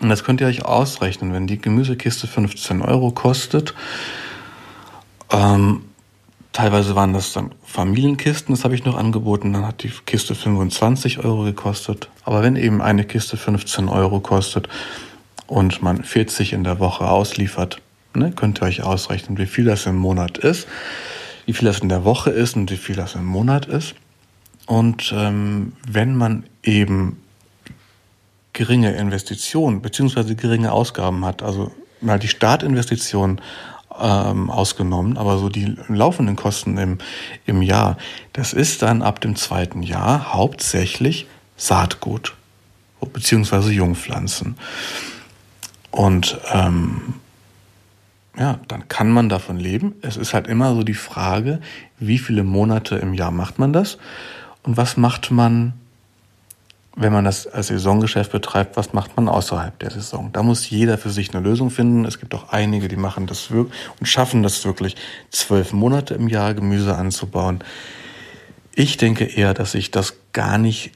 Und das könnt ihr euch ausrechnen, wenn die Gemüsekiste 15 Euro kostet. Ähm, teilweise waren das dann Familienkisten, das habe ich noch angeboten, dann hat die Kiste 25 Euro gekostet. Aber wenn eben eine Kiste 15 Euro kostet und man 40 in der Woche ausliefert, ne, könnt ihr euch ausrechnen, wie viel das im Monat ist, wie viel das in der Woche ist und wie viel das im Monat ist. Und ähm, wenn man eben geringe Investitionen beziehungsweise geringe Ausgaben hat, also mal die Startinvestition ähm, ausgenommen, aber so die laufenden Kosten im, im Jahr, das ist dann ab dem zweiten Jahr hauptsächlich Saatgut beziehungsweise Jungpflanzen. Und ähm, ja, dann kann man davon leben. Es ist halt immer so die Frage, wie viele Monate im Jahr macht man das und was macht man wenn man das als Saisongeschäft betreibt, was macht man außerhalb der Saison? Da muss jeder für sich eine Lösung finden. Es gibt auch einige, die machen das wirklich und schaffen das wirklich, zwölf Monate im Jahr Gemüse anzubauen. Ich denke eher, dass ich das gar nicht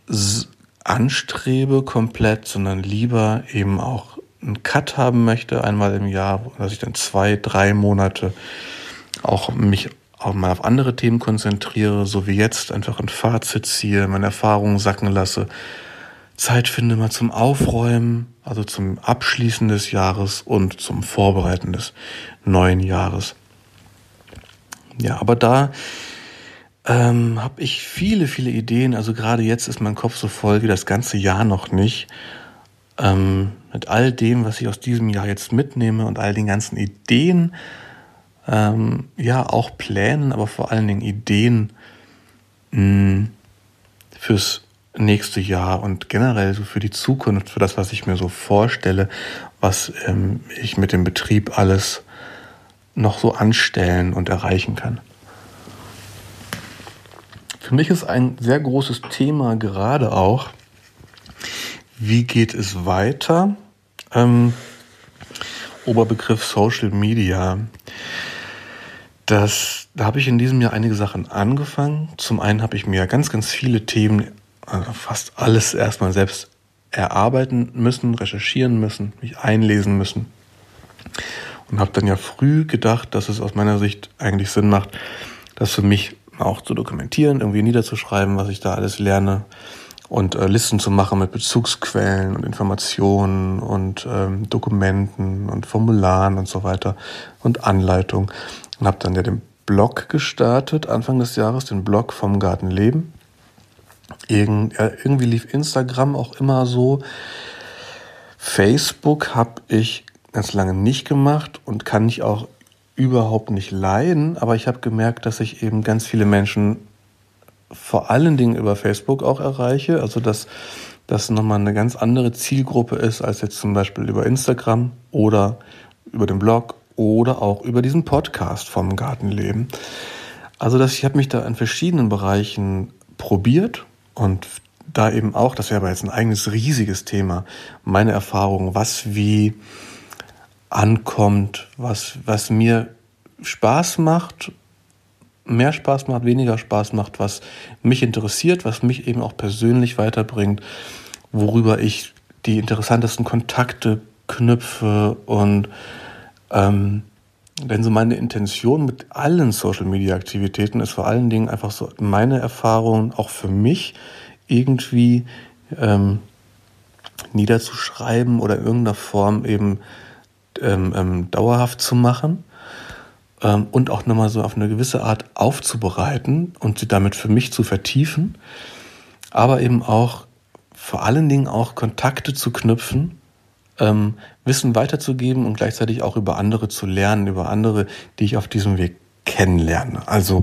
anstrebe komplett, sondern lieber eben auch einen Cut haben möchte, einmal im Jahr, dass ich dann zwei, drei Monate auch mich auch mal auf andere Themen konzentriere, so wie jetzt, einfach ein Fazit ziehe, meine Erfahrungen sacken lasse Zeit finde mal zum Aufräumen, also zum Abschließen des Jahres und zum Vorbereiten des neuen Jahres. Ja, aber da ähm, habe ich viele, viele Ideen. Also gerade jetzt ist mein Kopf so voll wie das ganze Jahr noch nicht. Ähm, mit all dem, was ich aus diesem Jahr jetzt mitnehme und all den ganzen Ideen, ähm, ja, auch Plänen, aber vor allen Dingen Ideen mh, hm, fürs nächste Jahr und generell so für die Zukunft, für das, was ich mir so vorstelle, was ähm, ich mit dem Betrieb alles noch so anstellen und erreichen kann. Für mich ist ein sehr großes Thema gerade auch, wie geht es weiter? Ähm, Oberbegriff Social Media. Das, da habe ich in diesem Jahr einige Sachen angefangen. Zum einen habe ich mir ganz, ganz viele Themen also fast alles erstmal selbst erarbeiten müssen, recherchieren müssen, mich einlesen müssen. Und habe dann ja früh gedacht, dass es aus meiner Sicht eigentlich Sinn macht, das für mich auch zu dokumentieren, irgendwie niederzuschreiben, was ich da alles lerne und äh, Listen zu machen mit Bezugsquellen und Informationen und ähm, Dokumenten und Formularen und so weiter und Anleitung. Und habe dann ja den Blog gestartet, Anfang des Jahres, den Blog vom Gartenleben. Irgendwie lief Instagram auch immer so. Facebook habe ich ganz lange nicht gemacht und kann ich auch überhaupt nicht leiden, aber ich habe gemerkt, dass ich eben ganz viele Menschen vor allen Dingen über Facebook auch erreiche, also dass das nochmal eine ganz andere Zielgruppe ist als jetzt zum Beispiel über Instagram oder über den Blog oder auch über diesen Podcast vom Gartenleben. Also dass ich habe mich da in verschiedenen Bereichen probiert und da eben auch, das wäre aber jetzt ein eigenes riesiges Thema, meine Erfahrung, was wie ankommt, was, was mir Spaß macht, mehr Spaß macht, weniger Spaß macht, was mich interessiert, was mich eben auch persönlich weiterbringt, worüber ich die interessantesten Kontakte knüpfe und ähm, Denn so meine Intention mit allen Social-Media-Aktivitäten ist vor allen Dingen einfach so meine Erfahrungen auch für mich irgendwie ähm, niederzuschreiben oder in irgendeiner Form eben ähm, ähm, dauerhaft zu machen ähm, und auch nochmal so auf eine gewisse Art aufzubereiten und sie damit für mich zu vertiefen, aber eben auch vor allen Dingen auch Kontakte zu knüpfen, ähm, Wissen weiterzugeben und gleichzeitig auch über andere zu lernen, über andere, die ich auf diesem Weg kennenlerne. Also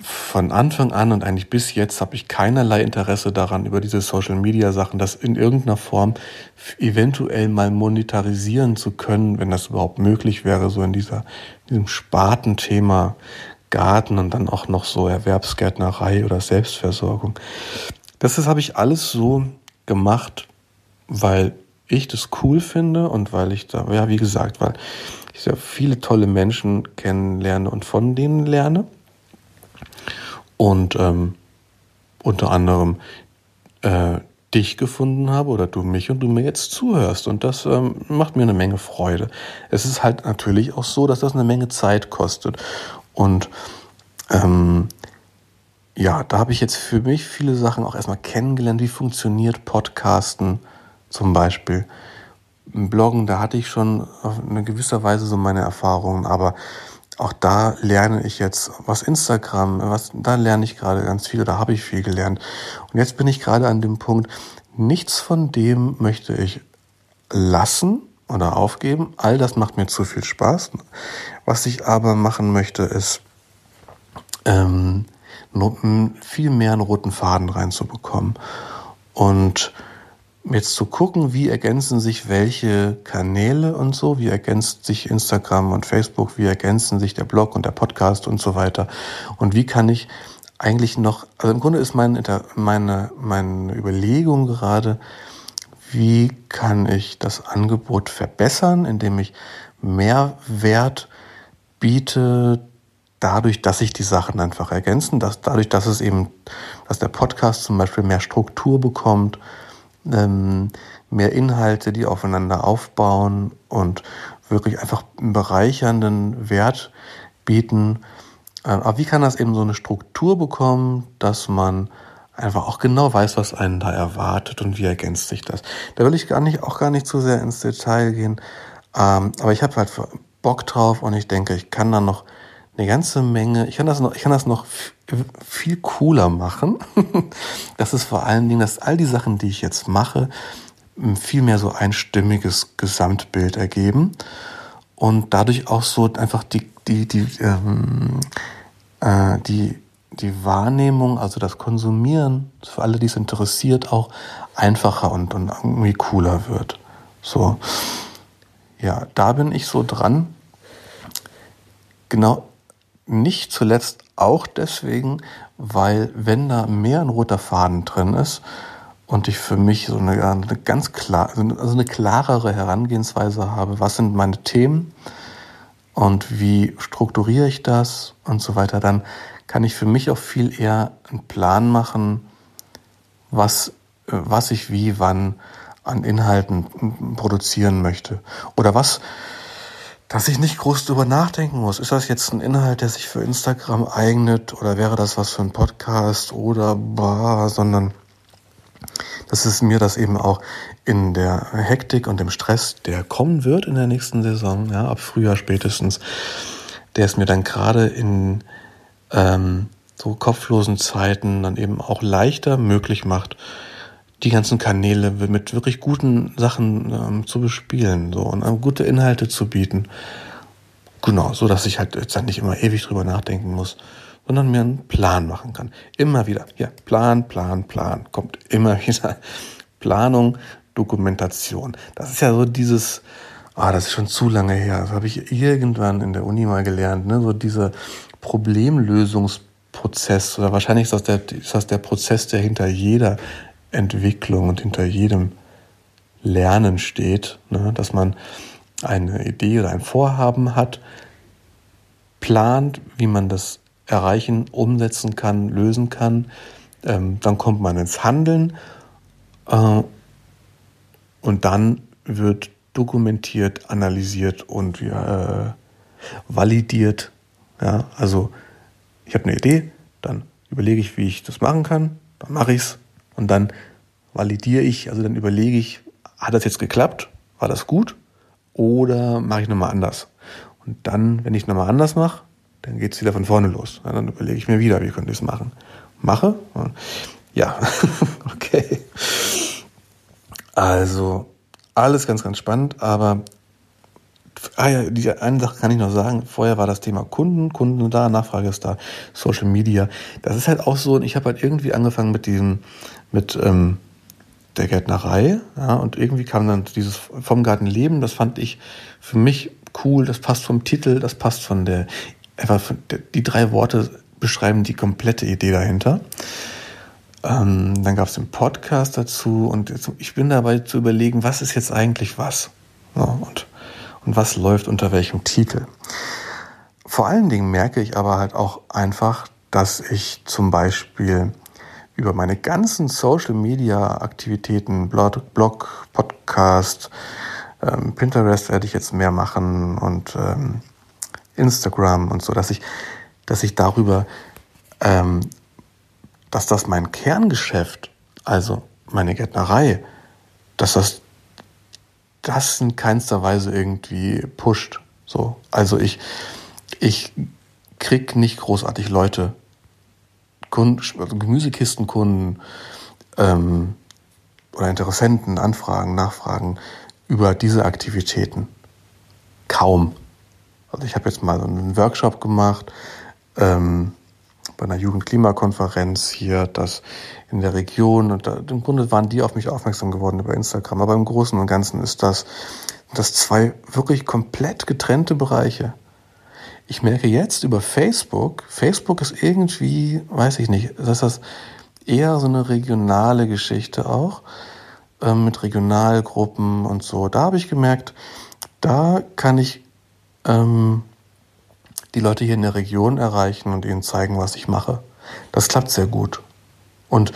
von Anfang an und eigentlich bis jetzt habe ich keinerlei Interesse daran, über diese Social-Media-Sachen das in irgendeiner Form eventuell mal monetarisieren zu können, wenn das überhaupt möglich wäre, so in dieser, diesem Spartenthema Garten und dann auch noch so Erwerbsgärtnerei oder Selbstversorgung. Das, das habe ich alles so gemacht, weil ich das cool finde und weil ich da, ja, wie gesagt, weil ich sehr viele tolle Menschen kennenlerne und von denen lerne und ähm, unter anderem äh, dich gefunden habe oder du mich und du mir jetzt zuhörst. Und das ähm, macht mir eine Menge Freude. Es ist halt natürlich auch so, dass das eine Menge Zeit kostet. Und ähm, ja, da habe ich jetzt für mich viele Sachen auch erstmal kennengelernt. Wie funktioniert Podcasten zum Beispiel? Bloggen, da hatte ich schon auf eine gewisse Weise so meine Erfahrungen, aber auch da lerne ich jetzt, was Instagram, was, da lerne ich gerade ganz viel oder habe ich viel gelernt. Und jetzt bin ich gerade an dem Punkt, nichts von dem möchte ich lassen oder aufgeben. All das macht mir zu viel Spaß. Was ich aber machen möchte, ist, ähm, viel mehr einen roten Faden reinzubekommen. Und jetzt zu gucken, wie ergänzen sich welche Kanäle und so, wie ergänzt sich Instagram und Facebook, wie ergänzen sich der Blog und der Podcast und so weiter. Und wie kann ich eigentlich noch, also im Grunde ist meine, meine, meine Überlegung gerade, wie kann ich das Angebot verbessern, indem ich mehr Wert biete, dadurch, dass sich die Sachen einfach ergänzen, dass dadurch, dass es eben, dass der Podcast zum Beispiel mehr Struktur bekommt, ähm, mehr Inhalte, die aufeinander aufbauen und wirklich einfach einen bereichernden Wert bieten. Äh, aber wie kann das eben so eine Struktur bekommen, dass man einfach auch genau weiß, was einen da erwartet und wie ergänzt sich das. Da will ich gar nicht, auch gar nicht zu sehr ins Detail gehen. Ähm, aber ich habe halt Bock drauf und ich denke, ich kann da noch eine ganze Menge, ich kann das noch, ich kann das noch viel cooler machen. das ist vor allen Dingen, dass all die Sachen, die ich jetzt mache, viel mehr so ein stimmiges Gesamtbild ergeben und dadurch auch so einfach die, die, die, ähm, äh, die, die Wahrnehmung, also das Konsumieren, für alle, die es interessiert, auch einfacher und, und irgendwie cooler wird. So. Ja, da bin ich so dran. Genau nicht zuletzt auch deswegen, weil wenn da mehr ein roter Faden drin ist und ich für mich so eine, eine ganz klar, also eine klarere Herangehensweise habe, was sind meine Themen und wie strukturiere ich das und so weiter, dann kann ich für mich auch viel eher einen Plan machen, was, was ich wie, wann an Inhalten produzieren möchte. Oder was, dass ich nicht groß drüber nachdenken muss. Ist das jetzt ein Inhalt, der sich für Instagram eignet oder wäre das was für ein Podcast oder bah, sondern dass es mir das eben auch in der Hektik und dem Stress, der kommen wird in der nächsten Saison, ja, ab Frühjahr spätestens, der es mir dann gerade in ähm, so kopflosen Zeiten dann eben auch leichter möglich macht, die ganzen Kanäle mit wirklich guten Sachen ähm, zu bespielen so und ähm, gute Inhalte zu bieten. Genau, so dass ich halt jetzt halt nicht immer ewig drüber nachdenken muss, sondern mir einen Plan machen kann. Immer wieder. Ja, Plan, Plan, Plan. Kommt immer wieder. Planung, Dokumentation. Das ist ja so dieses, ah, das ist schon zu lange her. Das habe ich irgendwann in der Uni mal gelernt, ne? So diese Problemlösungsprozess oder wahrscheinlich ist das der, ist das der Prozess, der hinter jeder Entwicklung und hinter jedem Lernen steht, ne? dass man eine Idee oder ein Vorhaben hat, plant, wie man das erreichen, umsetzen kann, lösen kann. Ähm, dann kommt man ins Handeln äh, und dann wird dokumentiert, analysiert und äh, validiert. Ja, also ich habe eine Idee, dann überlege ich, wie ich das machen kann, dann mache ich es und dann validiere ich, also dann überlege ich, hat das jetzt geklappt? War das gut? Oder mache ich nochmal anders? Und dann, wenn ich nochmal anders mache, dann geht es wieder von vorne los. Ja, dann überlege ich mir wieder, wie könnte ich es machen. Mache? Ja, okay. Also, alles ganz, ganz spannend, aber Ah ja, die eine Sache kann ich noch sagen. Vorher war das Thema Kunden, Kunden da, Nachfrage ist da, Social Media. Das ist halt auch so, und ich habe halt irgendwie angefangen mit diesem, mit ähm, der Gärtnerei, ja, und irgendwie kam dann dieses vom Garten Leben, das fand ich für mich cool, das passt vom Titel, das passt von der, einfach von der, die drei Worte beschreiben die komplette Idee dahinter. Ähm, dann gab es den Podcast dazu und jetzt, ich bin dabei zu überlegen, was ist jetzt eigentlich was? Ja, und und was läuft unter welchem Titel. Vor allen Dingen merke ich aber halt auch einfach, dass ich zum Beispiel über meine ganzen Social Media Aktivitäten, Blog, Blog Podcast, ähm, Pinterest werde ich jetzt mehr machen und ähm, Instagram und so, dass ich, dass ich darüber, ähm, dass das mein Kerngeschäft, also meine Gärtnerei, dass das das in keinster Weise irgendwie pusht. So, also ich, ich krieg nicht großartig Leute, Kunden, also Gemüsekistenkunden ähm, oder Interessenten, Anfragen, Nachfragen über diese Aktivitäten. Kaum. Also ich habe jetzt mal einen Workshop gemacht ähm, bei einer Jugendklimakonferenz hier, dass in der Region. Und da, im Grunde waren die auf mich aufmerksam geworden über Instagram. Aber im Großen und Ganzen ist das, das zwei wirklich komplett getrennte Bereiche. Ich merke jetzt über Facebook, Facebook ist irgendwie, weiß ich nicht, das eher so eine regionale Geschichte auch, äh, mit Regionalgruppen und so. Da habe ich gemerkt, da kann ich ähm, die Leute hier in der Region erreichen und ihnen zeigen, was ich mache. Das klappt sehr gut. Und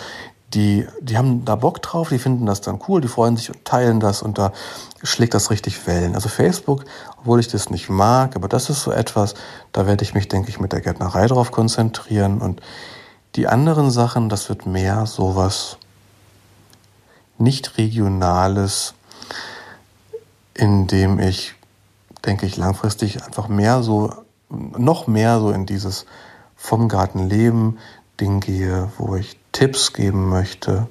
die, die haben da Bock drauf, die finden das dann cool, die freuen sich und teilen das und da schlägt das richtig Wellen. Also Facebook, obwohl ich das nicht mag, aber das ist so etwas, da werde ich mich, denke ich, mit der Gärtnerei drauf konzentrieren und die anderen Sachen, das wird mehr sowas nicht regionales, in dem ich, denke ich, langfristig einfach mehr so, noch mehr so in dieses vom Garten leben Ding gehe, wo ich Tipps geben möchte.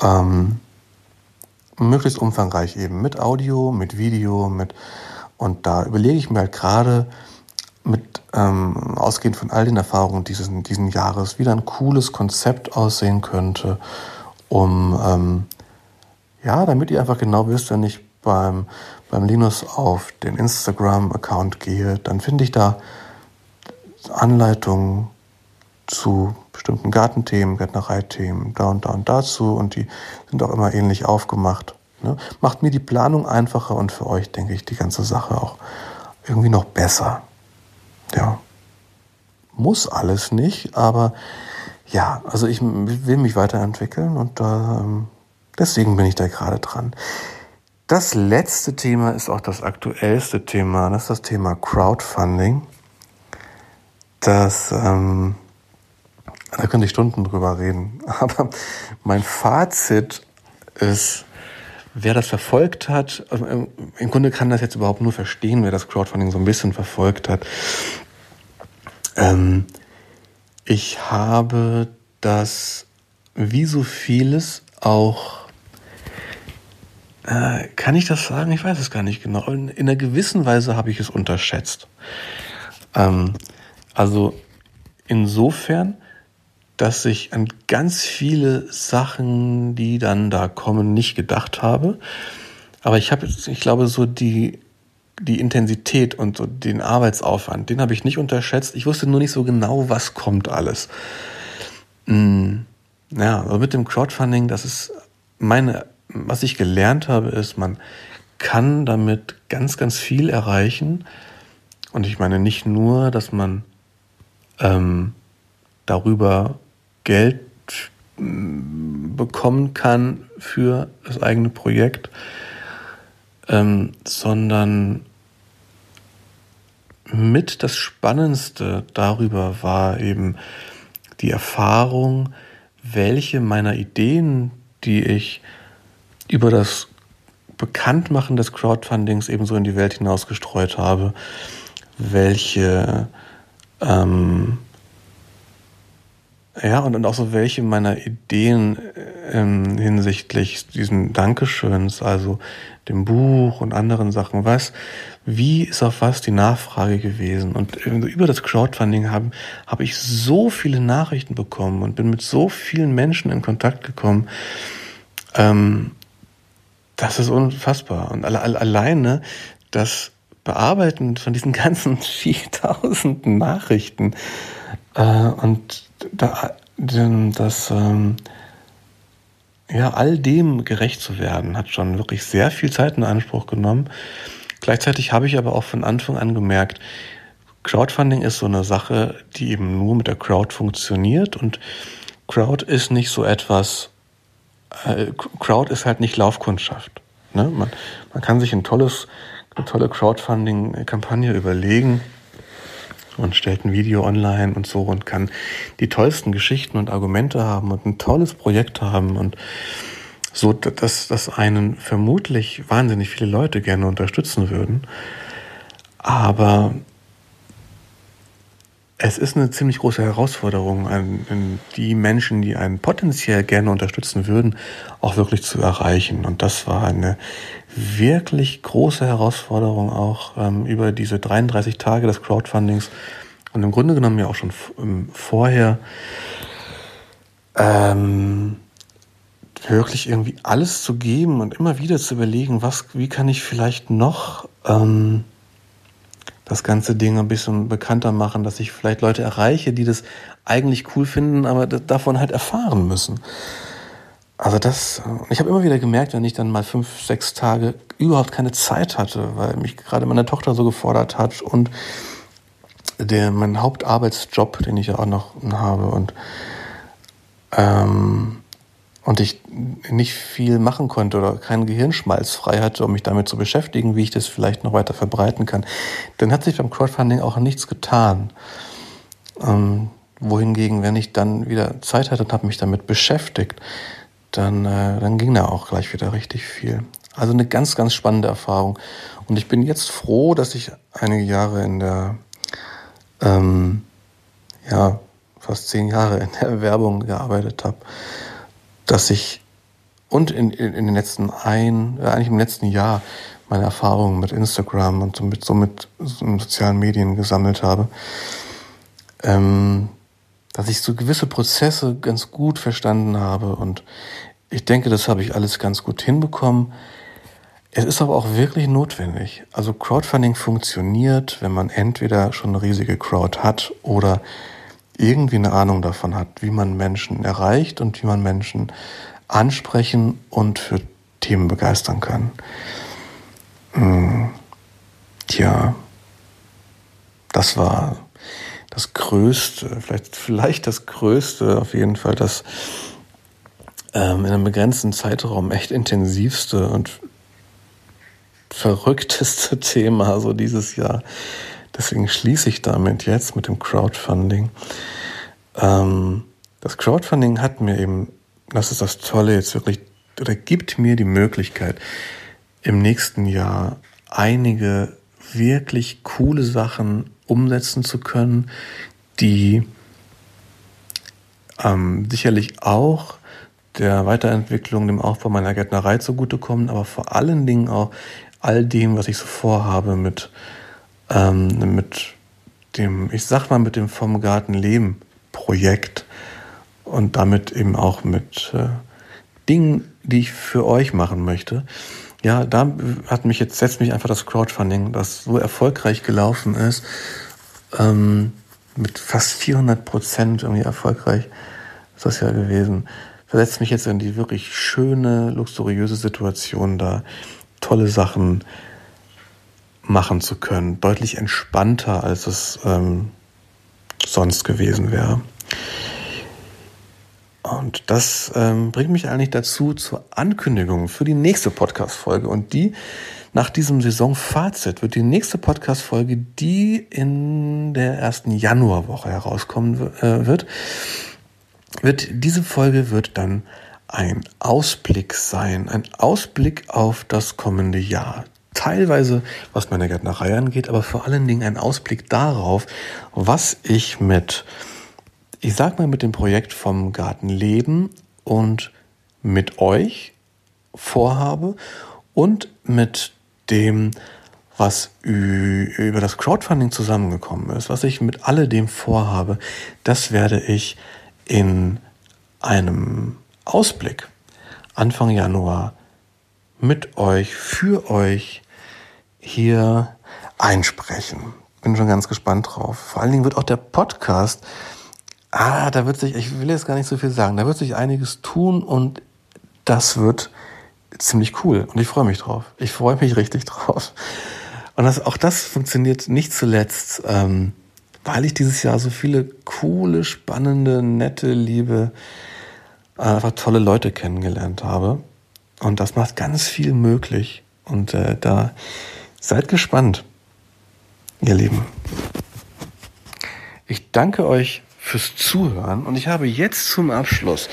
Ähm, möglichst umfangreich eben mit Audio, mit Video, mit und da überlege ich mir halt gerade mit ähm, ausgehend von all den Erfahrungen dieses diesen Jahres, wie ein cooles Konzept aussehen könnte, um ähm, ja, damit ihr einfach genau wisst, wenn ich beim beim Linus auf den Instagram-Account gehe, dann finde ich da Anleitungen zu bestimmten Gartenthemen, Gärtnereithemen, da und da und dazu und die sind auch immer ähnlich aufgemacht. Ne? Macht mir die Planung einfacher und für euch, denke ich, die ganze Sache auch irgendwie noch besser. Ja. Muss alles nicht, aber ja, also ich will mich weiterentwickeln und äh, deswegen bin ich da gerade dran. Das letzte Thema ist auch das aktuellste Thema, das ist das Thema Crowdfunding. Das ähm, da könnte ich Stunden drüber reden. Aber mein Fazit ist, wer das verfolgt hat, also im Grunde kann das jetzt überhaupt nur verstehen, wer das Crowdfunding so ein bisschen verfolgt hat. Ähm, ich habe das, wie so vieles, auch, äh, kann ich das sagen? Ich weiß es gar nicht genau. In, in einer gewissen Weise habe ich es unterschätzt. Ähm, also insofern, dass ich an ganz viele Sachen, die dann da kommen, nicht gedacht habe. Aber ich habe, ich glaube, so die, die Intensität und so den Arbeitsaufwand, den habe ich nicht unterschätzt. Ich wusste nur nicht so genau, was kommt alles. Hm, ja, aber mit dem Crowdfunding, das ist meine, was ich gelernt habe, ist, man kann damit ganz, ganz viel erreichen. Und ich meine nicht nur, dass man ähm, darüber Geld mm, bekommen kann für das eigene Projekt, ähm, sondern mit das Spannendste darüber war eben die Erfahrung, welche meiner Ideen, die ich über das Bekanntmachen des Crowdfundings ebenso in die Welt hinaus gestreut habe, welche ähm, ja, und, und auch so welche meiner Ideen ähm, hinsichtlich diesen Dankeschöns, also dem Buch und anderen Sachen, was, wie ist auf was die Nachfrage gewesen? Und über das Crowdfunding habe hab ich so viele Nachrichten bekommen und bin mit so vielen Menschen in Kontakt gekommen. Ähm, das ist unfassbar. Und alle, alle, alleine das Bearbeiten von diesen ganzen 4000 Nachrichten äh, und da, das, ähm, ja, all dem gerecht zu werden, hat schon wirklich sehr viel Zeit in Anspruch genommen. Gleichzeitig habe ich aber auch von Anfang an gemerkt, Crowdfunding ist so eine Sache, die eben nur mit der Crowd funktioniert und Crowd ist nicht so etwas, äh, Crowd ist halt nicht Laufkundschaft. Ne? Man, man kann sich ein tolles, eine tolle Crowdfunding-Kampagne überlegen und stellt ein Video online und so und kann die tollsten Geschichten und Argumente haben und ein tolles Projekt haben und so, dass das einen vermutlich wahnsinnig viele Leute gerne unterstützen würden. Aber es ist eine ziemlich große Herausforderung, die Menschen, die einen potenziell gerne unterstützen würden, auch wirklich zu erreichen. Und das war eine wirklich große Herausforderung auch ähm, über diese 33 Tage des Crowdfundings und im Grunde genommen ja auch schon ähm, vorher ähm, wirklich irgendwie alles zu geben und immer wieder zu überlegen, was, wie kann ich vielleicht noch ähm, das ganze Ding ein bisschen bekannter machen, dass ich vielleicht Leute erreiche, die das eigentlich cool finden, aber davon halt erfahren müssen. Also das, ich habe immer wieder gemerkt, wenn ich dann mal fünf, sechs Tage überhaupt keine Zeit hatte, weil mich gerade meine Tochter so gefordert hat und der mein Hauptarbeitsjob, den ich ja auch noch habe und ähm, und ich nicht viel machen konnte oder keinen Gehirnschmalz frei hatte, um mich damit zu beschäftigen, wie ich das vielleicht noch weiter verbreiten kann, dann hat sich beim Crowdfunding auch nichts getan. Ähm, wohingegen, wenn ich dann wieder Zeit hatte und habe mich damit beschäftigt, dann, äh, dann ging da auch gleich wieder richtig viel. Also eine ganz, ganz spannende Erfahrung. Und ich bin jetzt froh, dass ich einige Jahre in der, ähm, ja, fast zehn Jahre in der Werbung gearbeitet habe dass ich und in, in, in den letzten ein, äh, eigentlich im letzten Jahr meine Erfahrungen mit Instagram und somit, somit sozialen Medien gesammelt habe, ähm, dass ich so gewisse Prozesse ganz gut verstanden habe und ich denke, das habe ich alles ganz gut hinbekommen. Es ist aber auch wirklich notwendig. Also Crowdfunding funktioniert, wenn man entweder schon eine riesige Crowd hat oder irgendwie eine Ahnung davon hat, wie man Menschen erreicht und wie man Menschen ansprechen und für Themen begeistern kann. Hm. Tja, das war das Größte, vielleicht, vielleicht das Größte, auf jeden Fall das ähm, in einem begrenzten Zeitraum echt intensivste und verrückteste Thema so dieses Jahr. Deswegen schließe ich damit jetzt mit dem Crowdfunding. Ähm, das Crowdfunding hat mir eben, das ist das Tolle jetzt wirklich, oder gibt mir die Möglichkeit, im nächsten Jahr einige wirklich coole Sachen umsetzen zu können, die ähm, sicherlich auch der Weiterentwicklung, dem Aufbau meiner Gärtnerei zugutekommen, aber vor allen Dingen auch all dem, was ich so vorhabe mit ähm, mit dem, ich sag mal, mit dem vom Garten Leben Projekt und damit eben auch mit äh, Dingen, die ich für euch machen möchte. Ja, da hat mich jetzt, setzt mich einfach das Crowdfunding, das so erfolgreich gelaufen ist, ähm, mit fast 400 Prozent irgendwie erfolgreich ist das ja gewesen, versetzt mich jetzt in die wirklich schöne, luxuriöse Situation, da tolle Sachen machen zu können. Deutlich entspannter, als es ähm, sonst gewesen wäre. Und das ähm, bringt mich eigentlich dazu zur Ankündigung für die nächste Podcast-Folge. Und die, nach diesem Saisonfazit wird die nächste Podcast-Folge, die in der ersten Januarwoche herauskommen äh, wird, wird diese Folge wird dann ein Ausblick sein, ein Ausblick auf das kommende Jahr. Teilweise, was meine Gärtnerei angeht, aber vor allen Dingen ein Ausblick darauf, was ich mit, ich sag mal, mit dem Projekt vom Garten leben und mit euch vorhabe und mit dem, was über das Crowdfunding zusammengekommen ist, was ich mit alledem vorhabe, das werde ich in einem Ausblick Anfang Januar mit euch, für euch hier einsprechen. Bin schon ganz gespannt drauf. Vor allen Dingen wird auch der Podcast, ah, da wird sich, ich will jetzt gar nicht so viel sagen, da wird sich einiges tun und das wird ziemlich cool und ich freue mich drauf. Ich freue mich richtig drauf. Und das, auch das funktioniert nicht zuletzt, ähm, weil ich dieses Jahr so viele coole, spannende, nette, liebe, einfach tolle Leute kennengelernt habe. Und das macht ganz viel möglich. Und äh, da seid gespannt, ihr Lieben. Ich danke euch fürs Zuhören und ich habe jetzt zum Abschluss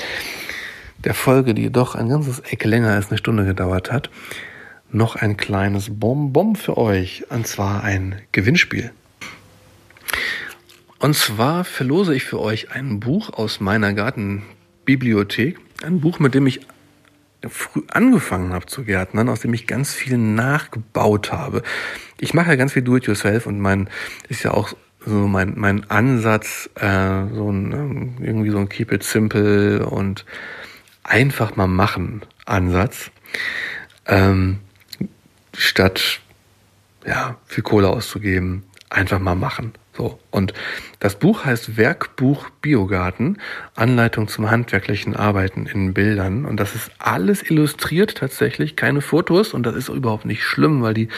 der Folge, die doch ein ganzes Eck länger als eine Stunde gedauert hat, noch ein kleines Bonbon für euch, und zwar ein Gewinnspiel. Und zwar verlose ich für euch ein Buch aus meiner Gartenbibliothek, ein Buch, mit dem ich früh angefangen habe zu gärtnern, aus dem ich ganz viel nachgebaut habe. Ich mache ja ganz viel Do-it-yourself und mein ist ja auch so mein mein Ansatz, äh, so ein ähm, irgendwie so ein Keep it simple und einfach mal machen Ansatz, ähm, statt ja viel Kohle auszugeben, einfach mal machen. So. Und das Buch heißt Werkbuch Biogarten, Anleitung zum handwerklichen Arbeiten in Bildern. Und das ist alles illustriert tatsächlich, keine Fotos. Und das ist überhaupt nicht schlimm, weil die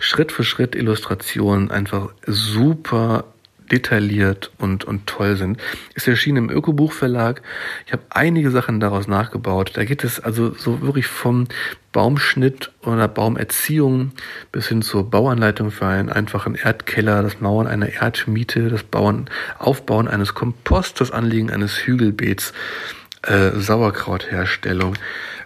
Schritt für Schritt Illustrationen einfach super detailliert und, und toll sind. Ist erschienen im Ökobuchverlag. Ich habe einige Sachen daraus nachgebaut. Da geht es also so wirklich vom Baumschnitt oder Baumerziehung bis hin zur Bauanleitung für einen einfachen Erdkeller, das Mauern einer Erdmiete, das Bauen, Aufbauen eines Komposts, das Anlegen eines Hügelbeets, äh, Sauerkrautherstellung.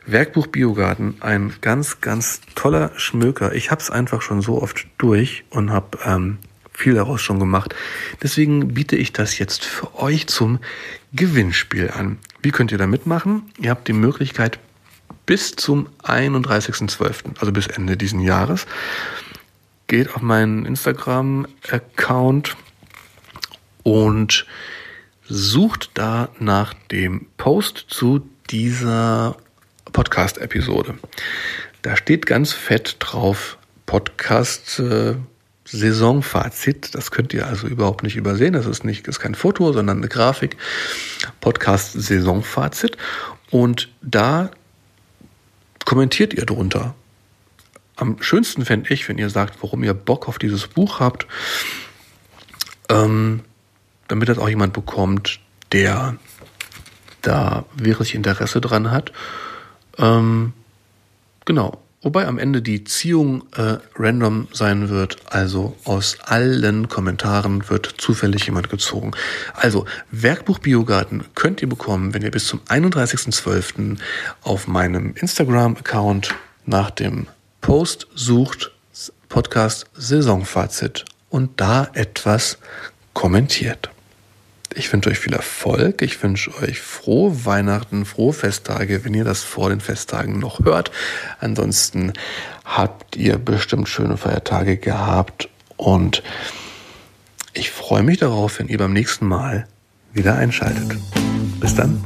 Werkbuch Biogarten, ein ganz, ganz toller Schmöker. Ich habe es einfach schon so oft durch und habe ähm, viel daraus schon gemacht. Deswegen biete ich das jetzt für euch zum Gewinnspiel an. Wie könnt ihr da mitmachen? Ihr habt die Möglichkeit bis zum 31.12., also bis Ende diesen Jahres, geht auf meinen Instagram-Account und sucht da nach dem Post zu dieser Podcast-Episode. Da steht ganz fett drauf Podcast äh, Saisonfazit. Das könnt ihr also überhaupt nicht übersehen. Das ist nicht, ist kein Foto, sondern eine Grafik. Podcast Saisonfazit. Und da kommentiert ihr drunter. Am schönsten fände ich, wenn ihr sagt, warum ihr Bock auf dieses Buch habt, ähm, damit das auch jemand bekommt, der da wirklich Interesse dran hat. Ähm, genau. Wobei am Ende die Ziehung äh, random sein wird, also aus allen Kommentaren wird zufällig jemand gezogen. Also Werkbuch Biogarten könnt ihr bekommen, wenn ihr bis zum 31.12. auf meinem Instagram-Account nach dem Post sucht, Podcast Saisonfazit und da etwas kommentiert. Ich wünsche euch viel Erfolg. Ich wünsche euch frohe Weihnachten, frohe Festtage, wenn ihr das vor den Festtagen noch hört. Ansonsten habt ihr bestimmt schöne Feiertage gehabt und ich freue mich darauf, wenn ihr beim nächsten Mal wieder einschaltet. Bis dann.